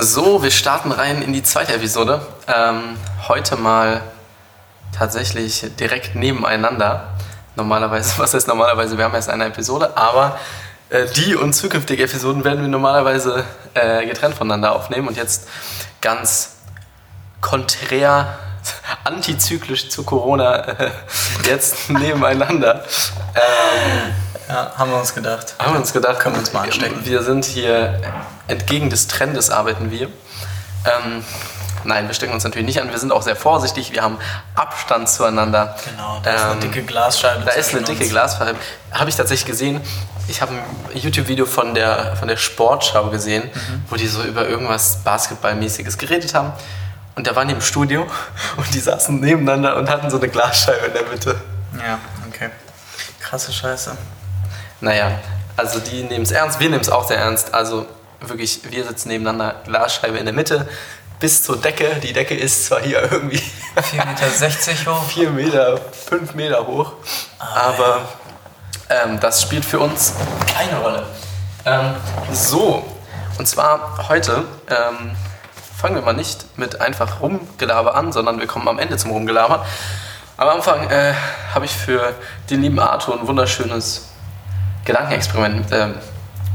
So, wir starten rein in die zweite Episode. Ähm, heute mal tatsächlich direkt nebeneinander. Normalerweise, was heißt normalerweise, wir haben erst eine Episode, aber äh, die und zukünftige Episoden werden wir normalerweise äh, getrennt voneinander aufnehmen und jetzt ganz konträr, antizyklisch zu Corona äh, jetzt nebeneinander. Ähm, Ja, haben wir uns gedacht. haben wir uns gedacht, Können wir uns mal anstecken. Wir sind hier entgegen des Trendes arbeiten wir. Ähm, nein, wir stecken uns natürlich nicht an. Wir sind auch sehr vorsichtig. Wir haben Abstand zueinander. Genau, da ist eine Ähm, dicke Glasscheibe. Da ist eine dicke uns. Glasscheibe. Habe ich tatsächlich gesehen. Ich habe ein YouTube-Video von der, von der Sportschau gesehen, Mhm. wo die so über irgendwas Basketballmäßiges geredet haben. Und da waren die im Studio und die saßen nebeneinander und hatten so eine Glasscheibe in der Mitte. Ja, okay. Krasse Scheiße. Naja, also die nehmen es ernst, wir nehmen es auch sehr ernst. Also wirklich, wir sitzen nebeneinander, Glasscheibe in der Mitte, bis zur Decke. Die Decke ist zwar hier irgendwie 4,60 Meter hoch. 4 Meter, 5 Meter hoch, aber ähm, das spielt für uns keine Rolle. Ähm, so, und zwar heute ähm, fangen wir mal nicht mit einfach Rumgelaber an, sondern wir kommen am Ende zum Rumgelaber. Am Anfang äh, habe ich für den lieben Arthur ein wunderschönes Gedankenexperiment ähm,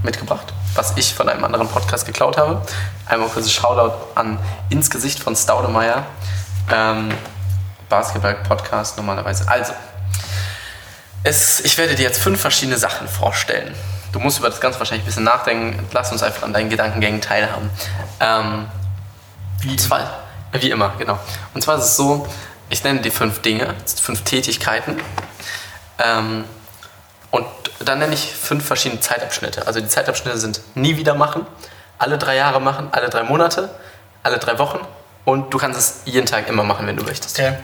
mitgebracht, was ich von einem anderen Podcast geklaut habe. Einmal kurzes Shoutout an Ins Gesicht von Staudemeyer. Ähm, Basketball-Podcast normalerweise. Also, es, ich werde dir jetzt fünf verschiedene Sachen vorstellen. Du musst über das Ganze wahrscheinlich ein bisschen nachdenken. Lass uns einfach an deinen Gedankengängen teilhaben. Ähm, wie, zwar, wie immer, genau. Und zwar ist es so, ich nenne dir fünf Dinge, fünf Tätigkeiten. Ähm, und dann nenne ich fünf verschiedene Zeitabschnitte. Also die Zeitabschnitte sind nie wieder machen, alle drei Jahre machen, alle drei Monate, alle drei Wochen und du kannst es jeden Tag immer machen, wenn du möchtest. Okay.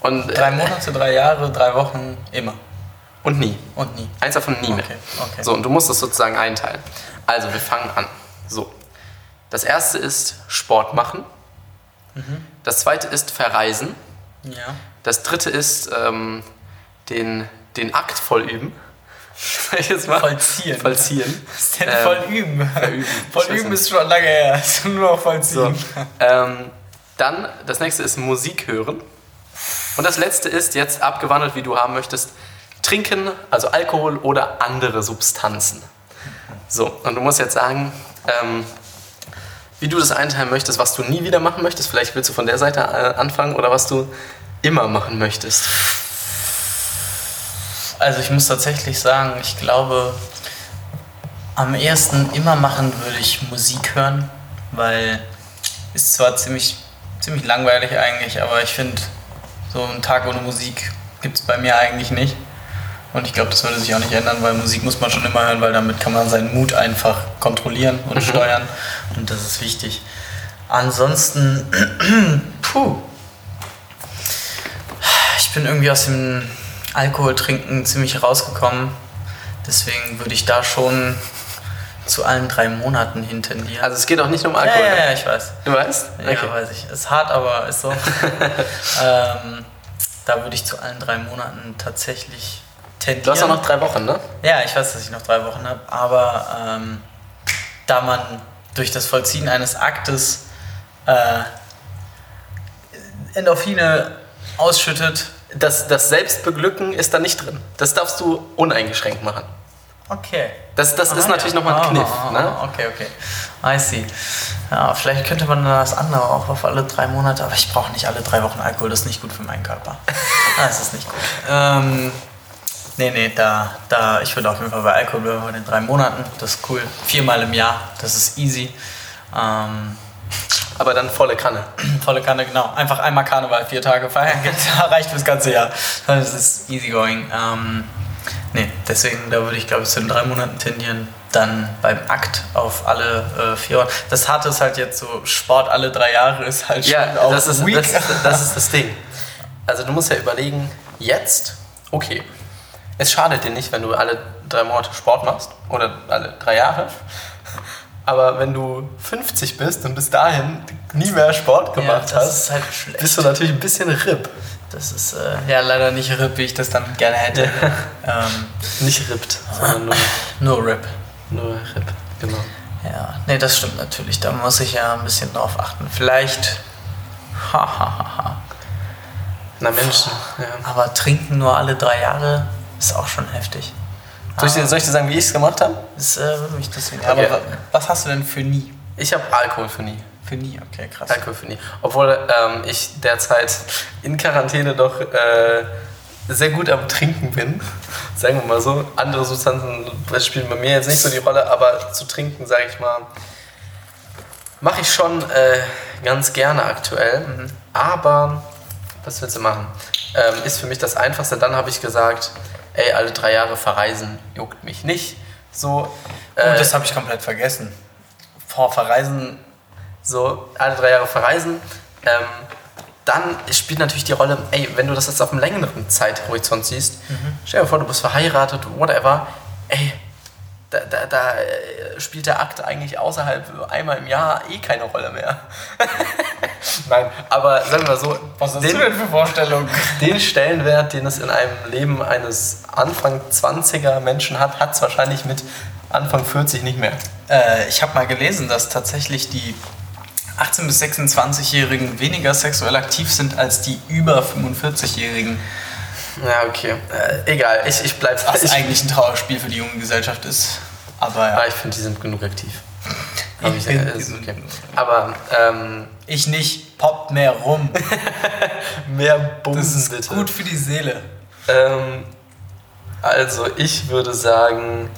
Und, Drei äh, Monate, drei Jahre, drei Wochen, immer. und nie. Und nie. Eins davon nie mehr. Okay, okay. So, und du musst es sozusagen einteilen. Also, wir fangen an. So. Das erste ist Sport machen. Mhm. Das zweite ist verreisen. Ja. Das dritte ist ähm, den, den Akt vollüben. Welches mal? Vollziehen. Vollziehen. Was ist denn Ähm, voll üben? verüben. Voll Ich weiß üben nicht. ist schon lange her. Ist nur noch vollziehen. So. Ähm, dann, das nächste ist Musik hören. Und das letzte ist jetzt abgewandelt, wie du haben möchtest, trinken, also Alkohol oder andere Substanzen. So, und du musst jetzt sagen, ähm, wie du das einteilen möchtest, was du nie wieder machen möchtest. Vielleicht willst du von der Seite äh, anfangen oder was du immer machen möchtest. Also ich muss tatsächlich sagen, ich glaube, am ehesten immer machen würde ich Musik hören, weil ist zwar ziemlich, ziemlich langweilig eigentlich, aber ich finde, so einen Tag ohne Musik gibt es bei mir eigentlich nicht. Und ich glaube, das würde sich auch nicht ändern, weil Musik muss man schon immer hören, weil damit kann man seinen Mut einfach kontrollieren und steuern. Und das ist wichtig. Ansonsten, puh, ich bin irgendwie aus dem Alkoholtrinken ziemlich rausgekommen. Deswegen würde ich da schon zu allen drei Monaten hin tendieren. Also es geht auch nicht nur um ja, Alkohol. ja, ne? ja, ich weiß. Du weißt? Ja, weiß ich. Ist hart, aber ist so. ähm, da würde ich zu allen drei Monaten tatsächlich tendieren. Du hast auch noch drei Wochen, ne? Ja, ich weiß, dass ich noch drei Wochen habe, aber ähm, da man durch das Vollziehen eines Aktes äh, Endorphine ausschüttet. Das, das Selbstbeglücken ist da nicht drin. Das darfst du uneingeschränkt machen. Okay. Das, das ist Ah, natürlich ja. nochmal ein Ah, Kniff. ah, Ne? ah, Okay, okay. I see. Ja, vielleicht könnte man das andere auch auf alle drei Monate, aber ich brauche nicht alle drei Wochen Alkohol, das ist nicht gut für meinen Körper. Das ist nicht gut. Ähm, nee, nee, da, da, ich würde auf jeden Fall bei Alkohol bleiben bei den drei Monaten, das ist cool. Viermal im Jahr, das ist easy. Ähm, Aber dann volle Kanne. volle Kanne, genau. Einfach einmal Karneval, vier Tage feiern, reicht fürs ganze Jahr. Das ist easy going. Ähm, nee, deswegen, da würde ich glaube ich zu den drei Monaten tendieren. Dann beim Akt auf alle äh, vier Wochen. Das Harte ist halt jetzt so, Sport alle drei Jahre ist halt schon Ja, auch das ist, weak. das, das ist das Ding. Also du musst ja überlegen, jetzt, okay, es schadet dir nicht, wenn du alle drei Monate Sport machst oder alle drei Jahre. Aber wenn du 50 bist und bis dahin nie mehr Sport ja, gemacht das hast, halt bist du natürlich ein bisschen RIP. Das ist äh, ja leider nicht RIP, wie ich das dann gerne hätte. ähm, Nicht RIPT, sondern nur, nur RIP. nur RIP. Genau. Ja, nee, das stimmt natürlich. Da muss ich ja ein bisschen drauf achten. Vielleicht. Hahaha. Na Mensch, ja. Aber trinken nur alle drei Jahre ist auch schon heftig. Soll ich, dir, soll ich dir sagen, wie ich es gemacht habe? Das äh, würde mich deswegen. Okay. Aber wa- was hast du denn für nie? Ich habe Alkohol für nie. Für nie, okay, krass. Alkohol für nie. Obwohl ähm, ich derzeit in Quarantäne doch äh, sehr gut am Trinken bin. Sagen wir mal so. Andere Substanzen spielen bei mir jetzt nicht so die Rolle, aber zu trinken, sage ich mal, mache ich schon äh, ganz gerne aktuell. Aber was willst du machen? Ähm, ist für mich das Einfachste. Dann habe ich gesagt, ey, alle drei Jahre verreisen juckt mich nicht. So, Oh, äh, das habe ich komplett vergessen. Vor Verreisen. so alle drei Jahre verreisen, ähm, dann spielt natürlich die Rolle, ey, wenn du das jetzt auf einem längeren Zeithorizont siehst, stell dir vor, du bist verheiratet, whatever, ey, da, da, da äh, spielt der Akt eigentlich außerhalb einmal im Jahr eh keine Rolle mehr. Nein, aber sagen wir so, den, für Vorstellungen? den Stellenwert, den es in einem Leben eines Anfang 20er Menschen hat, hat es wahrscheinlich mit Anfang 40 nicht mehr. Äh, ich habe mal gelesen, dass tatsächlich die 18- bis 26-Jährigen weniger sexuell aktiv sind als die über 45-Jährigen. Ja, okay. Äh, egal, ich, ich bleib Was ich, eigentlich ein Trauerspiel für die junge Gesellschaft ist. Aber ja. Ah, ich finde, die sind genug aktiv. Ich Aber ich, äh, okay. Aber ähm, Ich nicht, poppt mehr rum. mehr Das Bumsen ist bitte. gut für die Seele. Ähm, also ich würde sagen,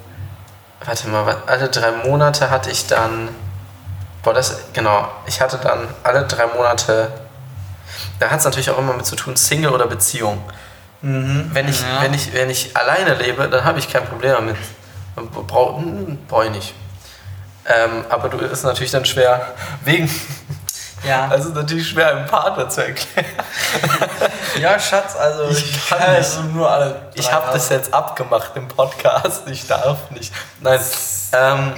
warte mal, alle drei Monate hatte ich dann, boah, das, genau, ich hatte dann alle drei Monate, da hat es natürlich auch immer mit zu tun, Single oder Beziehung. Wenn ich, Ja. wenn, ich, wenn ich alleine lebe, dann habe ich kein Problem damit. Brauche brauch ich nicht. Ähm, aber du ist natürlich dann schwer, wegen, Ja. also natürlich schwer einem Partner zu erklären. ja, Schatz, also Ich kann also nur alle. Ich habe das jetzt abgemacht im Podcast. Ich darf nicht. Nein. Ähm,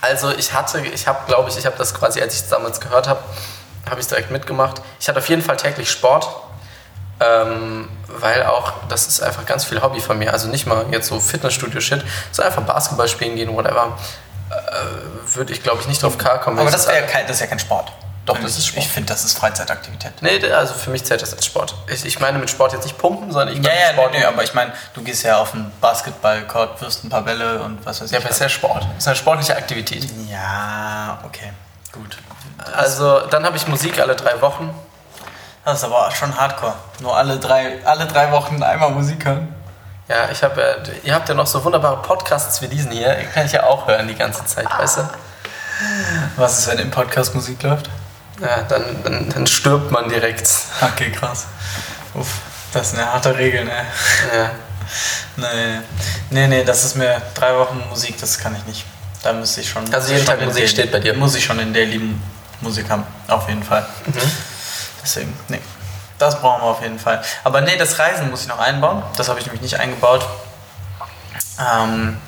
also ich hatte, ich habe, glaube ich, ich habe das quasi, als ich es damals gehört habe, habe ich es direkt mitgemacht. Ich hatte auf jeden Fall täglich Sport, ähm, weil auch das ist einfach ganz viel Hobby von mir. Also nicht mal jetzt so Fitnessstudio-Shit, sondern einfach Basketball spielen gehen, whatever. Äh, Würde ich, glaube ich, nicht drauf K kommen. Aber das, das wär kein, das ist ja kein Sport. Doch, das ist Sport. Ich finde, das ist Freizeitaktivität. Nee, also für mich zählt das als Sport. Ich, ich meine mit Sport jetzt nicht pumpen, sondern ich Ja, meine ja, Sport. nee, nee, aber ich meine, du gehst ja auf einen Basketballcourt, wirst ein paar Bälle und was weiß Ja, ich. aber was. es ist ja Sport. Es ist eine sportliche Aktivität. Ja, okay, gut. Also dann habe ich Musik alle drei Wochen. Das ist aber schon hardcore. Nur alle drei, alle drei Wochen einmal Musik hören. Ja, ich habe, ja, ihr habt ja noch so wunderbare Podcasts wie diesen hier. Kann ich ja auch hören die ganze Zeit, weißt du? Was ist, wenn im Podcast Musik läuft? Ja, dann, dann, dann stirbt man direkt. Okay, krass. Uff, das ist eine harte Regel, ne? Ja. Nee, nee, nee, das ist mir drei Wochen Musik, das kann ich nicht. Da müsste ich schon. Also jeden schon Tag Musik Daily- steht bei dir? Muss ich schon in Daily Musik haben, auf jeden Fall. Mhm. Deswegen, nee. Das brauchen wir auf jeden Fall. Aber nee, das Reisen muss ich noch einbauen. Das habe ich nämlich nicht eingebaut. Ähm,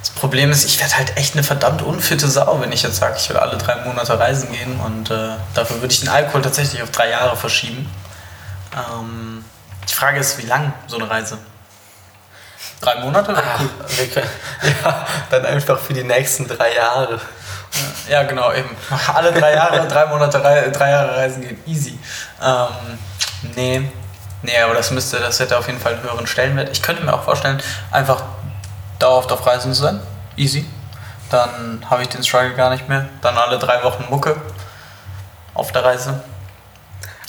das Problem ist, ich werde halt echt eine verdammt unfitte Sau, wenn ich jetzt sage, ich will alle drei Monate reisen gehen und äh, dafür würde ich den Alkohol tatsächlich auf drei Jahre verschieben. Ähm, die Frage ist, wie lang so eine Reise? Drei Monate? Ah, ja, dann einfach für die nächsten drei Jahre. Ja, genau, eben. Alle drei Jahre, drei Monate, rei- drei Jahre reisen gehen. Easy. Ähm, nee. Nee, aber das müsste, das hätte auf jeden Fall einen höheren Stellenwert. Ich könnte mir auch vorstellen, einfach dauerhaft auf Reisen zu sein. Easy. Dann habe ich den Struggle gar nicht mehr. Dann alle drei Wochen Mucke auf der Reise.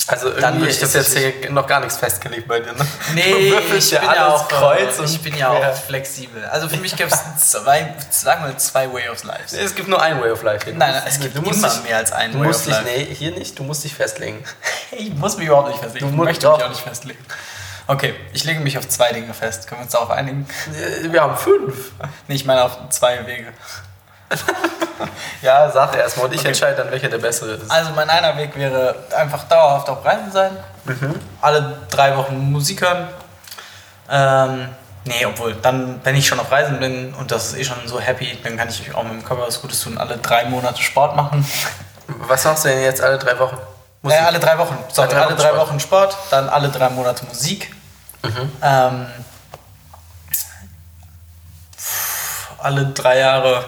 Also Dann irgendwie ist jetzt hier noch gar nichts festgelegt bei dir, ne? Nee, Du würfelst ich ja bin ja auch kreuz äh, und ich bin ja auch flexibel. Also für mich gibt es zwei, sagen wir zwei Way of Life. Nee, Es gibt nur ein Way of Life hier. Nein, nein, es gibt du musst immer dich, mehr als ein Du Way musst of dich, Life. nee, hier nicht, du musst dich festlegen. Ich muss mich überhaupt nicht festlegen. Du Ich musst möchte doch. mich auch nicht festlegen. Okay, ich lege mich auf zwei Dinge fest. Können wir uns darauf einigen? Wir haben fünf. Nee, ich meine auf zwei Wege. Ja, sag er erstmal und ich Okay. entscheide dann, welcher der bessere ist. Also mein einer Weg wäre einfach dauerhaft auf Reisen sein. Alle drei Wochen Musik hören. Ähm, nee, obwohl, dann, wenn ich schon auf Reisen bin und das ist eh schon so happy, dann kann ich auch mit dem Körper was Gutes tun. Alle drei Monate Sport machen. Was machst du denn jetzt alle drei Wochen? Äh, alle drei Wochen. Sorry, Alle drei alle Wochen drei Sport. Wochen Sport, dann alle drei Monate Musik. Ähm, pff, alle drei Jahre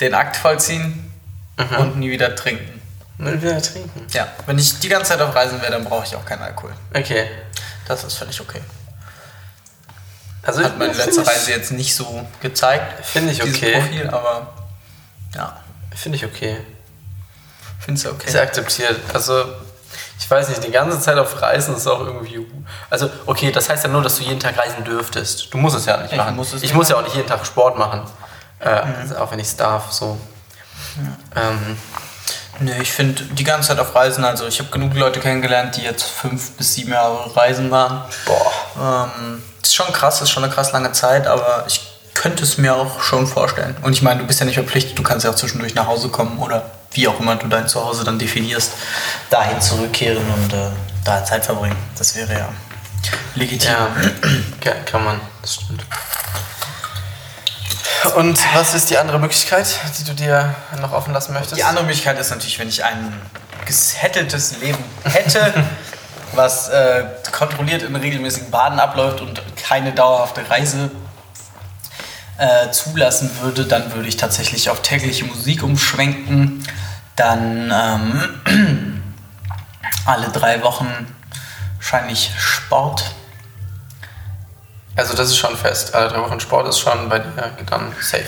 den Akt vollziehen Mhm. und nie wieder trinken. Will wieder trinken. Ja, wenn ich die ganze Zeit auf Reisen wäre, dann brauche ich auch keinen Alkohol. Okay. Das ist völlig okay. Also Hat meine letzte ich- Reise jetzt nicht so gezeigt. Finde ich okay. Profil, aber ja, Finde ich okay. findest du okay. Ist akzeptiert. Also, ich weiß nicht, die ganze Zeit auf Reisen ist auch irgendwie. Also, okay, das heißt ja nur, dass du jeden Tag reisen dürftest. Du musst es ja nicht Ich machen. muss es ich muss ja auch nicht jeden Tag Sport machen. Äh, also auch wenn ich es darf, so. Ähm, Nö, ich finde die ganze Zeit auf Reisen, also ich habe genug Leute kennengelernt, die jetzt fünf bis sieben Jahre reisen waren. boah. Ähm, ist schon krass, ist schon eine krass lange Zeit, aber ich könnte es mir auch schon vorstellen. Und ich meine, du bist ja nicht verpflichtet, du kannst ja auch zwischendurch nach Hause kommen oder wie auch immer du dein Zuhause dann definierst, dahin zurückkehren und äh, da Zeit verbringen. Das wäre ja legitim. Ja, ja, kann man. Das stimmt. Und was ist die andere Möglichkeit, die du dir noch offen lassen möchtest? Die andere Möglichkeit ist natürlich, wenn ich ein gesetteltes Leben hätte, was äh, kontrolliert in regelmäßigen Baden abläuft und keine dauerhafte Reise äh, zulassen würde, dann würde ich tatsächlich auf tägliche Musik umschwenken. Dann ähm, alle drei Wochen wahrscheinlich Sport. Also, das ist schon fest. Alle drei Wochen Sport ist schon bei dir dann safe.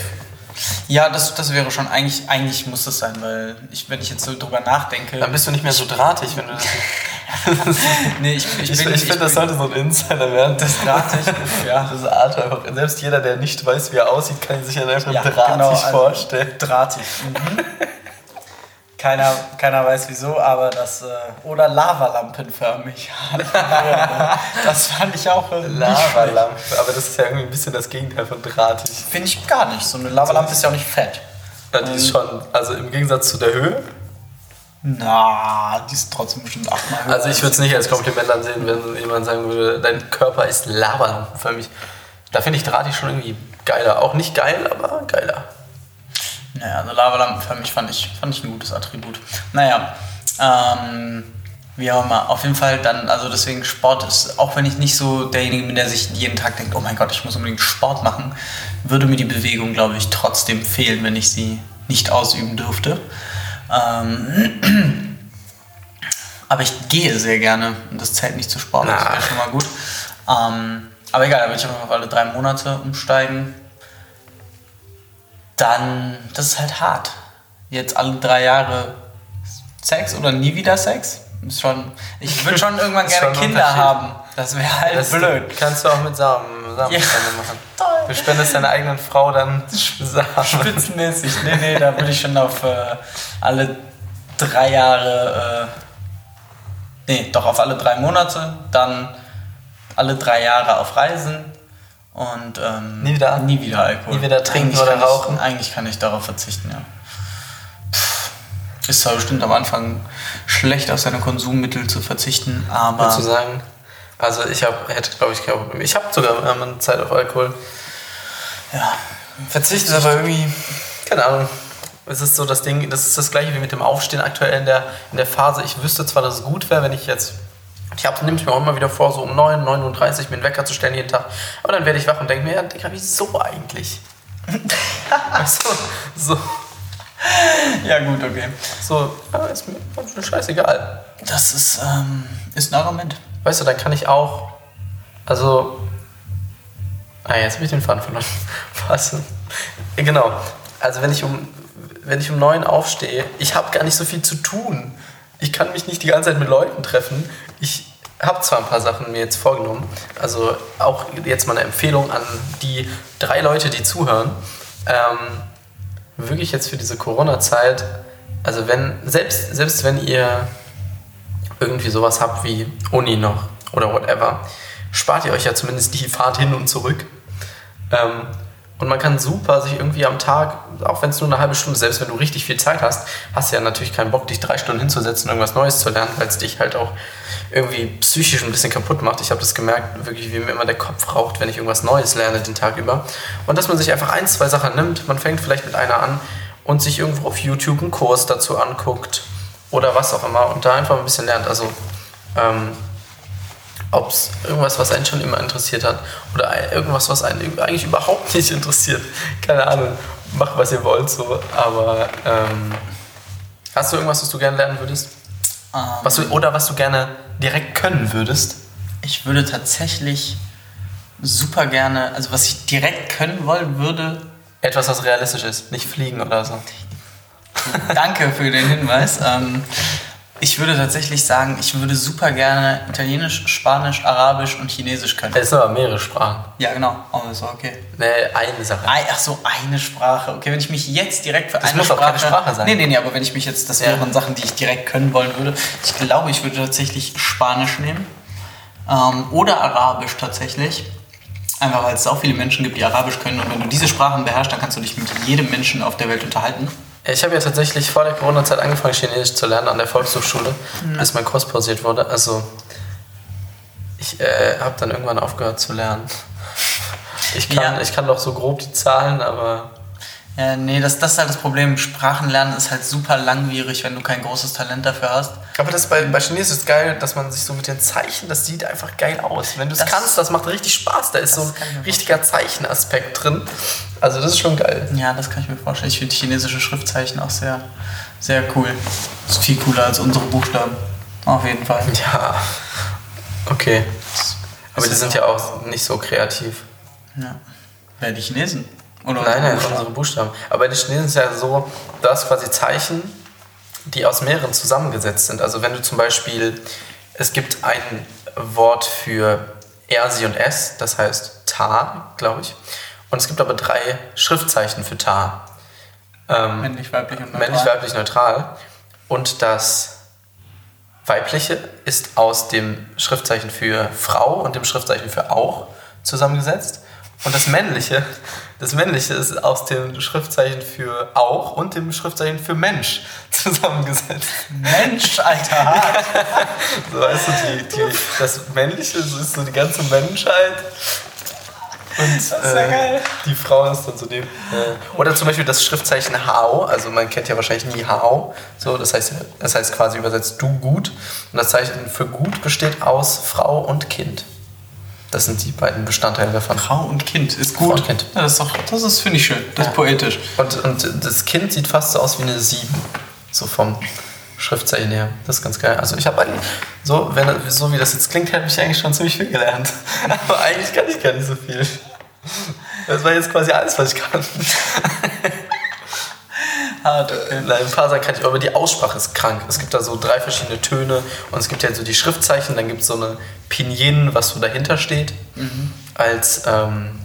Ja, das, das wäre schon, eigentlich, eigentlich muss das sein, weil ich, wenn ich jetzt so drüber nachdenke. Dann bist du nicht mehr so drahtig, wenn du das. nee, ich, ich, Ich, bin, ich finde, das sollte so ein Insider werden. Das drahtig, ja. Das Art einfach. Selbst jeder, der nicht weiß, wie er aussieht, kann sich ja einfach Ja, drahtig genau, also vorstellen. Drahtig. Mhm. Keiner, keiner weiß wieso, aber das. Äh, oder lavalampenförmig. das fand ich auch. Lavalampe. Aber das ist ja irgendwie ein bisschen das Gegenteil von drahtig. Finde ich gar nicht. So eine Lavalampe ist ja auch nicht fett. Das ist schon, also im Gegensatz zu der Höhe. Na, die ist trotzdem bestimmt achtmal höher. Also ich würde es nicht als Kompliment ansehen, wenn jemand sagen würde, dein Körper ist Lavalampenförmig. Da finde ich drahtig schon irgendwie geiler. Auch nicht geil, aber geiler. Naja, also Lavalampenförmig fand ich, fand ich ein gutes Attribut. Naja, ähm, wie auch immer. Auf jeden Fall dann, also deswegen Sport ist, auch wenn ich nicht so derjenige bin, der sich jeden Tag denkt, oh mein Gott, ich muss unbedingt Sport machen, würde mir die Bewegung, glaube ich, trotzdem fehlen, wenn ich sie nicht ausüben dürfte. Ähm, aber ich gehe sehr gerne und das zählt nicht zu Sport, das wäre Na. schon mal gut. Ähm, aber egal, da würde ich einfach auf alle drei Monate umsteigen dann, das ist halt hart. Jetzt alle drei Jahre Sex oder nie wieder Sex? Ist schon, ich würde schon irgendwann gerne schon Kinder haben. Das wäre halt Das blöd. kannst du auch mit Samen, Samenspende machen. Du spendest deiner eigenen Frau dann Samen. Spitzenmäßig. Nee, nee, da würde ich schon auf äh, alle drei Jahre, äh, nee, doch auf alle drei Monate, dann alle drei Jahre auf Reisen und ähm, Nie wieder- nie wieder Alkohol. nie wieder trinken Eigentlich oder rauchen? Ich, eigentlich kann ich darauf verzichten, ja. Pff, Ist zwar bestimmt am Anfang schlecht, auf seine Konsummittel zu verzichten, aber zu sagen. Also ich hab, hätte, glaube ich, Problem. Ich habe sogar ähm, eine Zeit auf Alkohol. ja, Verzichtet aber irgendwie, keine Ahnung. Es ist so das Ding, das ist das gleiche wie mit dem Aufstehen aktuell in der, in der Phase. Ich wüsste zwar, dass es gut wäre, wenn ich jetzt. Ich habe nehme ich mir auch immer wieder vor, so um 9, 9.30 Uhr mir einen Wecker zu stellen jeden Tag. Aber dann werde ich wach und denke mir, ja, Digga, wieso eigentlich? weißt du, so, ja gut, okay. so, ja, ist mir ist mir scheißegal. Das ist, ähm, ist ein Argument. Weißt du, dann kann ich auch. Also. Ah, jetzt habe ich den Faden verloren. Was? Genau. Also, wenn ich um, wenn ich um neun aufstehe, ich habe gar nicht so viel zu tun. Ich kann mich nicht die ganze Zeit mit Leuten treffen. Ich habe zwar ein paar Sachen mir jetzt vorgenommen. Also, auch jetzt mal eine Empfehlung an die drei Leute, die zuhören. Ähm, wirklich jetzt für diese Corona-Zeit. Also, wenn, selbst, selbst wenn ihr irgendwie sowas habt wie Uni noch oder whatever, spart ihr euch ja zumindest die Fahrt hin und zurück. Ähm, und man kann super sich irgendwie am Tag, auch wenn es nur eine halbe Stunde, selbst wenn du richtig viel Zeit hast, hast du ja natürlich keinen Bock, dich drei Stunden hinzusetzen irgendwas Neues zu lernen, weil es dich halt auch irgendwie psychisch ein bisschen kaputt macht. Ich habe das gemerkt, wirklich, wie mir immer der Kopf raucht, wenn ich irgendwas Neues lerne den Tag über. Und dass man sich einfach ein, zwei Sachen nimmt, man fängt vielleicht mit einer an und sich irgendwo auf YouTube einen Kurs dazu anguckt oder was auch immer und da einfach ein bisschen lernt. Also ähm, ob es irgendwas, was einen schon immer interessiert hat oder irgendwas, was einen eigentlich überhaupt nicht interessiert. Keine Ahnung. macht, was ihr wollt, so. Aber ähm, hast du irgendwas, was du gerne lernen würdest? Ähm, Was du, oder was du gerne direkt können würdest? ich würde tatsächlich super gerne, also was ich direkt können wollen würde, Etwas, was realistisch ist, nicht fliegen oder so. danke für den Hinweis. Ähm, ich würde tatsächlich sagen, ich würde super gerne Italienisch, Spanisch, Arabisch und Chinesisch können. Es sind aber mehrere Sprachen. Ja, genau. Aber ist okay. Nee, eine Sache. Ach so, eine Sprache. Okay, wenn ich mich jetzt direkt für Das eine muss auch Sprache... keine Sprache sein. Nee, nee, nee, aber wenn ich mich jetzt... Das Ja. wären Sachen, die ich direkt können wollen würde. Ich glaube, ich würde tatsächlich Spanisch nehmen. Ähm, oder Arabisch tatsächlich. Einfach weil es auch viele Menschen gibt, die Arabisch können. Und wenn du diese Sprachen beherrschst, dann kannst du dich mit jedem Menschen auf der Welt unterhalten. Ich habe ja tatsächlich vor der Corona-Zeit angefangen, Chinesisch zu lernen an der Volkshochschule, bis mein Kurs pausiert wurde. Also ich äh, habe dann irgendwann aufgehört zu lernen. Ich kann, Ja. ich kann doch so grob die Zahlen, aber Ja, nee, das, das ist halt das Problem. Sprachenlernen ist halt super langwierig, wenn du kein großes Talent dafür hast. Aber das bei, bei Chinesisch ist geil, dass man sich so mit den Zeichen, das sieht einfach geil aus. Wenn du es kannst, das macht richtig Spaß. Da ist so ein richtiger Zeichenaspekt drin. Also das ist schon geil. Ja, das kann ich mir vorstellen. Ich finde chinesische Schriftzeichen auch sehr, sehr cool. Ist viel cooler als unsere Buchstaben. Auf jeden Fall. Ja, okay. Aber die sind auch. ja auch nicht so kreativ. Ja. Wer die Chinesen? Oder Nein, nein, Buchstaben? unsere Buchstaben. Aber bei den Chinesen ist es ja so, du hast quasi Zeichen, die aus mehreren zusammengesetzt sind. Also wenn du zum Beispiel, es gibt ein Wort für R, Sie und S, das heißt Ta, glaube ich. Und es gibt aber drei Schriftzeichen für Ta. Ähm, Männlich, weiblich und neutral. männlich, weiblich, neutral. Und das weibliche ist aus dem Schriftzeichen für Frau und dem Schriftzeichen für auch zusammengesetzt. Und das männliche, das männliche ist aus dem Schriftzeichen für auch und dem Schriftzeichen für Mensch zusammengesetzt. Mensch, Alter. hart. So weißt du, die, die, das männliche ist so die ganze Menschheit. Und äh, die Frau ist dann so dem. Äh, oder zum Beispiel das Schriftzeichen Hao, also man kennt ja wahrscheinlich nie Hao. So, das heißt, das heißt quasi übersetzt du gut. Und das Zeichen für gut besteht aus Frau und Kind. Das sind die beiden Bestandteile davon. Frau und Kind ist Frau gut. und Kind. Ja, das ist doch, das ist, finde ich schön. Das Ja. ist poetisch. Und, und das Kind sieht fast so aus wie eine 7. So vom Schriftzeichen her. Das ist ganz geil. Also ich habe eigentlich, so, wenn, so wie das jetzt klingt, habe ich eigentlich schon ziemlich viel gelernt. Aber eigentlich kann ich gar nicht so viel. Das war jetzt quasi alles, was ich kann. Hart, okay. Nein, ein paar Sachen kann ich, aber die Aussprache ist krank. Es gibt da so drei verschiedene Töne und es gibt ja so die Schriftzeichen, dann gibt es so eine Pinyin, was so dahinter steht, als ähm,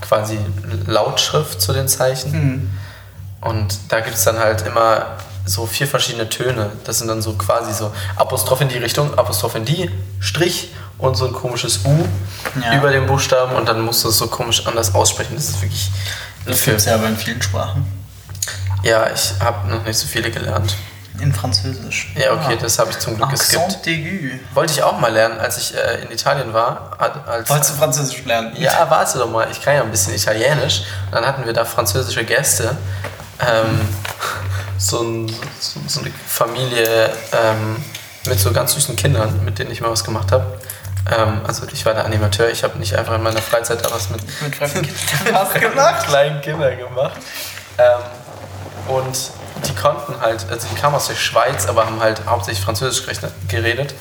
quasi Lautschrift zu den Zeichen. Hm. Und da gibt es dann halt immer so vier verschiedene Töne. Das sind dann so quasi so Apostroph in die Richtung, Apostroph in die, Strich und so ein komisches U Ja. über den Buchstaben und dann musst du es so komisch anders aussprechen. Das ist wirklich. Das gibt es ja aber in vielen Sprachen. Ja, ich habe noch nicht so viele gelernt. In Französisch. Ja, okay, Ah. das habe ich zum Glück geskippt. Accent aigu. Wollte ich auch mal lernen, als ich äh, in Italien war. Als, Wolltest du Französisch lernen? ja, warte doch mal, ich kann ja ein bisschen Italienisch. Und dann hatten wir da französische Gäste. Ähm, so, ein, so, so eine Familie ähm, mit so ganz süßen Kindern, mit denen ich mal was gemacht habe. Ähm, also ich war der Animateur, ich habe nicht einfach in meiner Freizeit da was mit, Mit fremden Kindern gemacht? kleinen Kindern gemacht. Ähm, und die konnten halt, also die kamen aus der Schweiz, aber haben halt hauptsächlich Französisch geredet.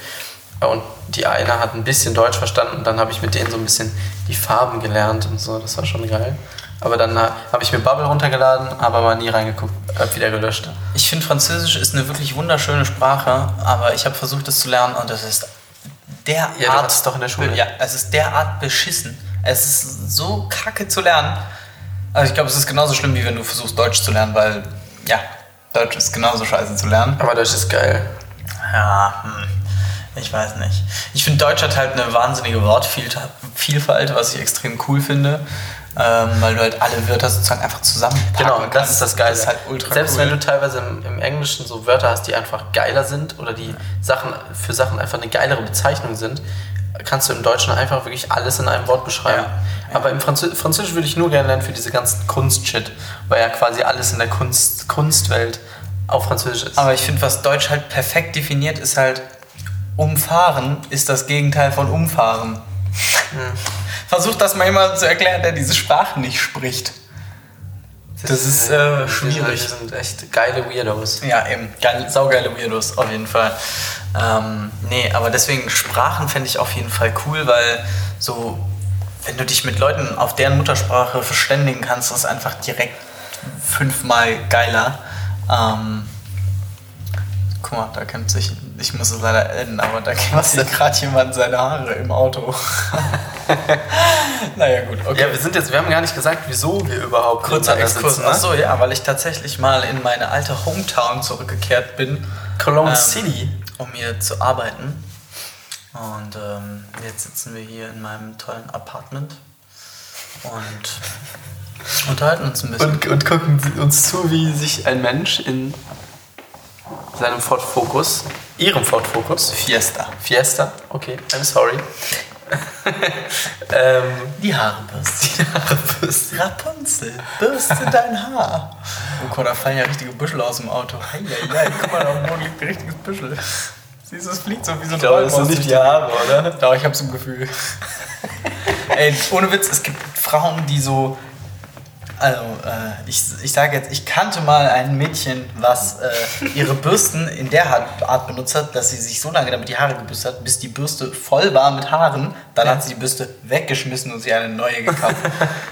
Und die eine hat ein bisschen Deutsch verstanden und dann habe ich mit denen so ein bisschen die Farben gelernt und so, das war schon geil. Aber dann äh, habe ich mir Bubble runtergeladen, aber mal nie reingeguckt, hab wieder gelöscht. Ich finde Französisch ist eine wirklich wunderschöne Sprache, aber ich habe versucht, es zu lernen und es ist derart. Ja, du doch in der Schule. Ja, es ist derart beschissen. Es ist so kacke zu lernen. Also ich glaube, es ist genauso schlimm, wie wenn du versuchst, Deutsch zu lernen, weil, ja, Deutsch ist genauso scheiße zu lernen. Aber Deutsch ist geil. Ja, hm. Ich weiß nicht. Ich finde, Deutsch hat halt eine wahnsinnige Wortvielfalt, was ich extrem cool finde. Ähm, weil du halt alle Wörter sozusagen einfach zusammenpacken Genau, das kannst. ist das Geile. Das ist halt ultra Selbst cool. wenn du teilweise im, im Englischen so Wörter hast, die einfach geiler sind oder die Sachen für Sachen einfach eine geilere Bezeichnung sind, kannst du im Deutschen einfach wirklich alles in einem Wort beschreiben. Ja, Aber im Franzö Französisch würde ich nur gerne lernen für diese ganzen Kunstshit, weil ja quasi alles in der Kunst Kunstwelt auf Französisch ist. Aber ich finde, was Deutsch halt perfekt definiert, ist halt, umfahren ist das Gegenteil von umfahren. Hm. Versuch das mal jemandem zu erklären, der diese Sprache nicht spricht. Das ist äh, schwierig. Wir sind echt geile Weirdos. Ja, eben. Geil, saugeile Weirdos, auf jeden Fall. Ähm, nee, aber deswegen Sprachen fände ich auf jeden Fall cool, weil so, wenn du dich mit Leuten auf deren Muttersprache verständigen kannst, ist einfach direkt fünfmal geiler. Ähm, guck mal, da kämpft sich, ich muss es leider enden, aber da kämpft sich gerade jemand seine Haare im Auto. naja, gut, okay. Ja, wir sind jetzt, wir haben gar nicht gesagt, wieso wir überhaupt Kurzer Exkurs. sitzen, ne? Achso, ja, weil ich tatsächlich mal in meine alte Hometown zurückgekehrt bin. Cologne Ähm, City. Um hier zu arbeiten. Und ähm, jetzt sitzen wir hier in meinem tollen Apartment und unterhalten uns ein bisschen. Und, und gucken uns zu, wie sich ein Mensch in seinem Ford Focus, ihrem Ford Focus, Fiesta. Fiesta, okay, I'm sorry, ähm, Die Haare bürstet. die Haare bürsten. Rapunzel, bürste dein Haar. Oh Gott, da fallen ja richtige Büschel aus dem Auto. Heieiei, guck mal, da Boden liegt ein richtiges Büschel. Siehst du, es fliegt so wie so ein Ich glaube, das sind nicht die Haare, oder? Doch, ich habe so ein Gefühl. Ey, ohne Witz, es gibt Frauen, die so. Also, äh, ich, ich sage jetzt, ich kannte mal ein Mädchen, was äh, ihre Bürsten in der Art, benutzt hat, dass sie sich so lange damit die Haare gebürstet hat, bis die Bürste voll war mit Haaren. Dann hat sie die Bürste weggeschmissen und sie eine neue gekauft.